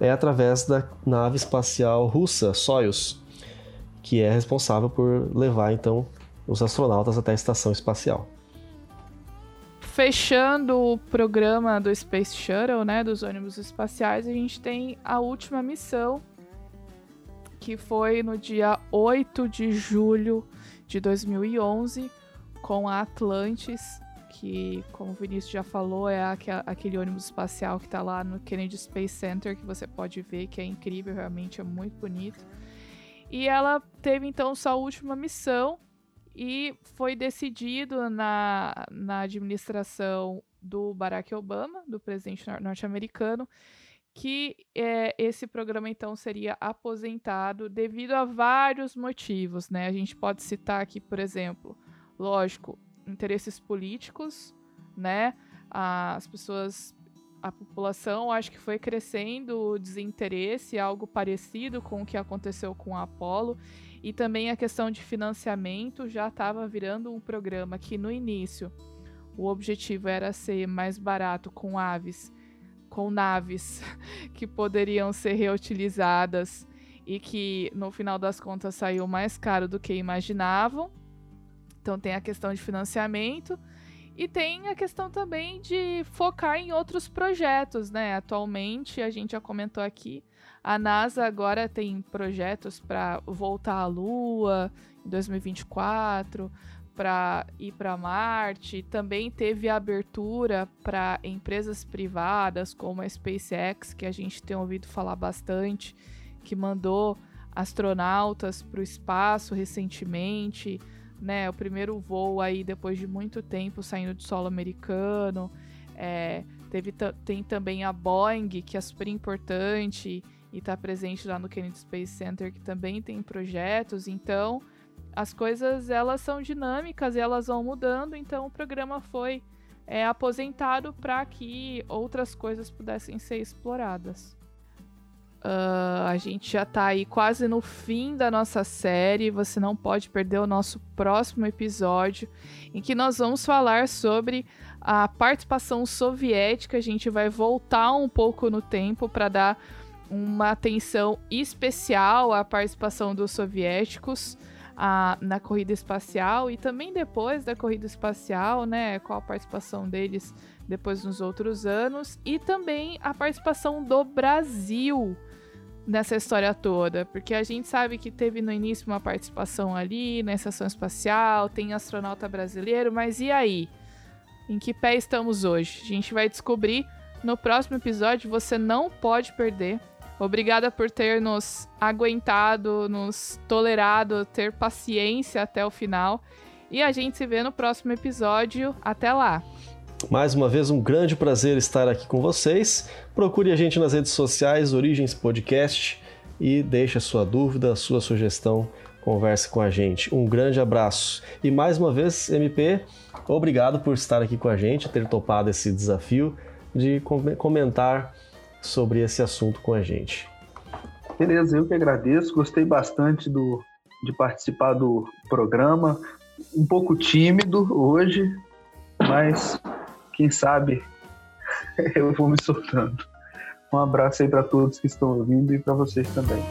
é através da nave espacial russa Soyuz, que é responsável por levar então os astronautas até a estação espacial.
Fechando o programa do Space Shuttle, né, dos ônibus espaciais, a gente tem a última missão que foi no dia 8 de julho de 2011 com a Atlantis, que, como o Vinícius já falou, é aquele ônibus espacial que está lá no Kennedy Space Center, que você pode ver que é incrível, realmente é muito bonito. E ela teve então sua última missão e foi decidido na, na administração do Barack Obama, do presidente norte-americano, que é, esse programa então seria aposentado devido a vários motivos, né? A gente pode citar aqui, por exemplo, lógico, interesses políticos, né? As pessoas, a população, acho que foi crescendo o desinteresse, algo parecido com o que aconteceu com a Apollo, e também a questão de financiamento já estava virando um programa que no início o objetivo era ser mais barato com aves com naves [LAUGHS] que poderiam ser reutilizadas e que no final das contas saiu mais caro do que imaginavam. Então tem a questão de financiamento e tem a questão também de focar em outros projetos, né? Atualmente, a gente já comentou aqui, a NASA agora tem projetos para voltar à Lua em 2024, para ir para Marte, também teve abertura para empresas privadas como a SpaceX, que a gente tem ouvido falar bastante, que mandou astronautas para o espaço recentemente, né? O primeiro voo aí depois de muito tempo saindo do solo americano. É, teve tem também a Boeing, que é super importante e está presente lá no Kennedy Space Center, que também tem projetos. Então, as coisas elas são dinâmicas e elas vão mudando, então o programa foi é, aposentado para que outras coisas pudessem ser exploradas. Uh, a gente já está aí quase no fim da nossa série. Você não pode perder o nosso próximo episódio, em que nós vamos falar sobre a participação soviética. A gente vai voltar um pouco no tempo para dar uma atenção especial à participação dos soviéticos a, na corrida espacial e também depois da corrida espacial, né? Qual a participação deles depois nos outros anos e também a participação do Brasil nessa história toda, porque a gente sabe que teve no início uma participação ali na estação espacial, tem astronauta brasileiro, mas e aí? Em que pé estamos hoje? A gente vai descobrir no próximo episódio, você não pode perder. Obrigada por ter nos aguentado, nos tolerado, ter paciência até o final. E a gente se vê no próximo episódio. Até lá!
Mais uma vez, um grande prazer estar aqui com vocês. Procure a gente nas redes sociais, Origens Podcast, e deixe a sua dúvida, a sua sugestão, converse com a gente. Um grande abraço. E mais uma vez, MP, obrigado por estar aqui com a gente, ter topado esse desafio de comentar sobre esse assunto com a gente.
Beleza, eu que agradeço, gostei bastante do, de participar do programa. Um pouco tímido hoje, mas quem sabe [LAUGHS] eu vou me soltando. Um abraço aí para todos que estão ouvindo e para vocês também.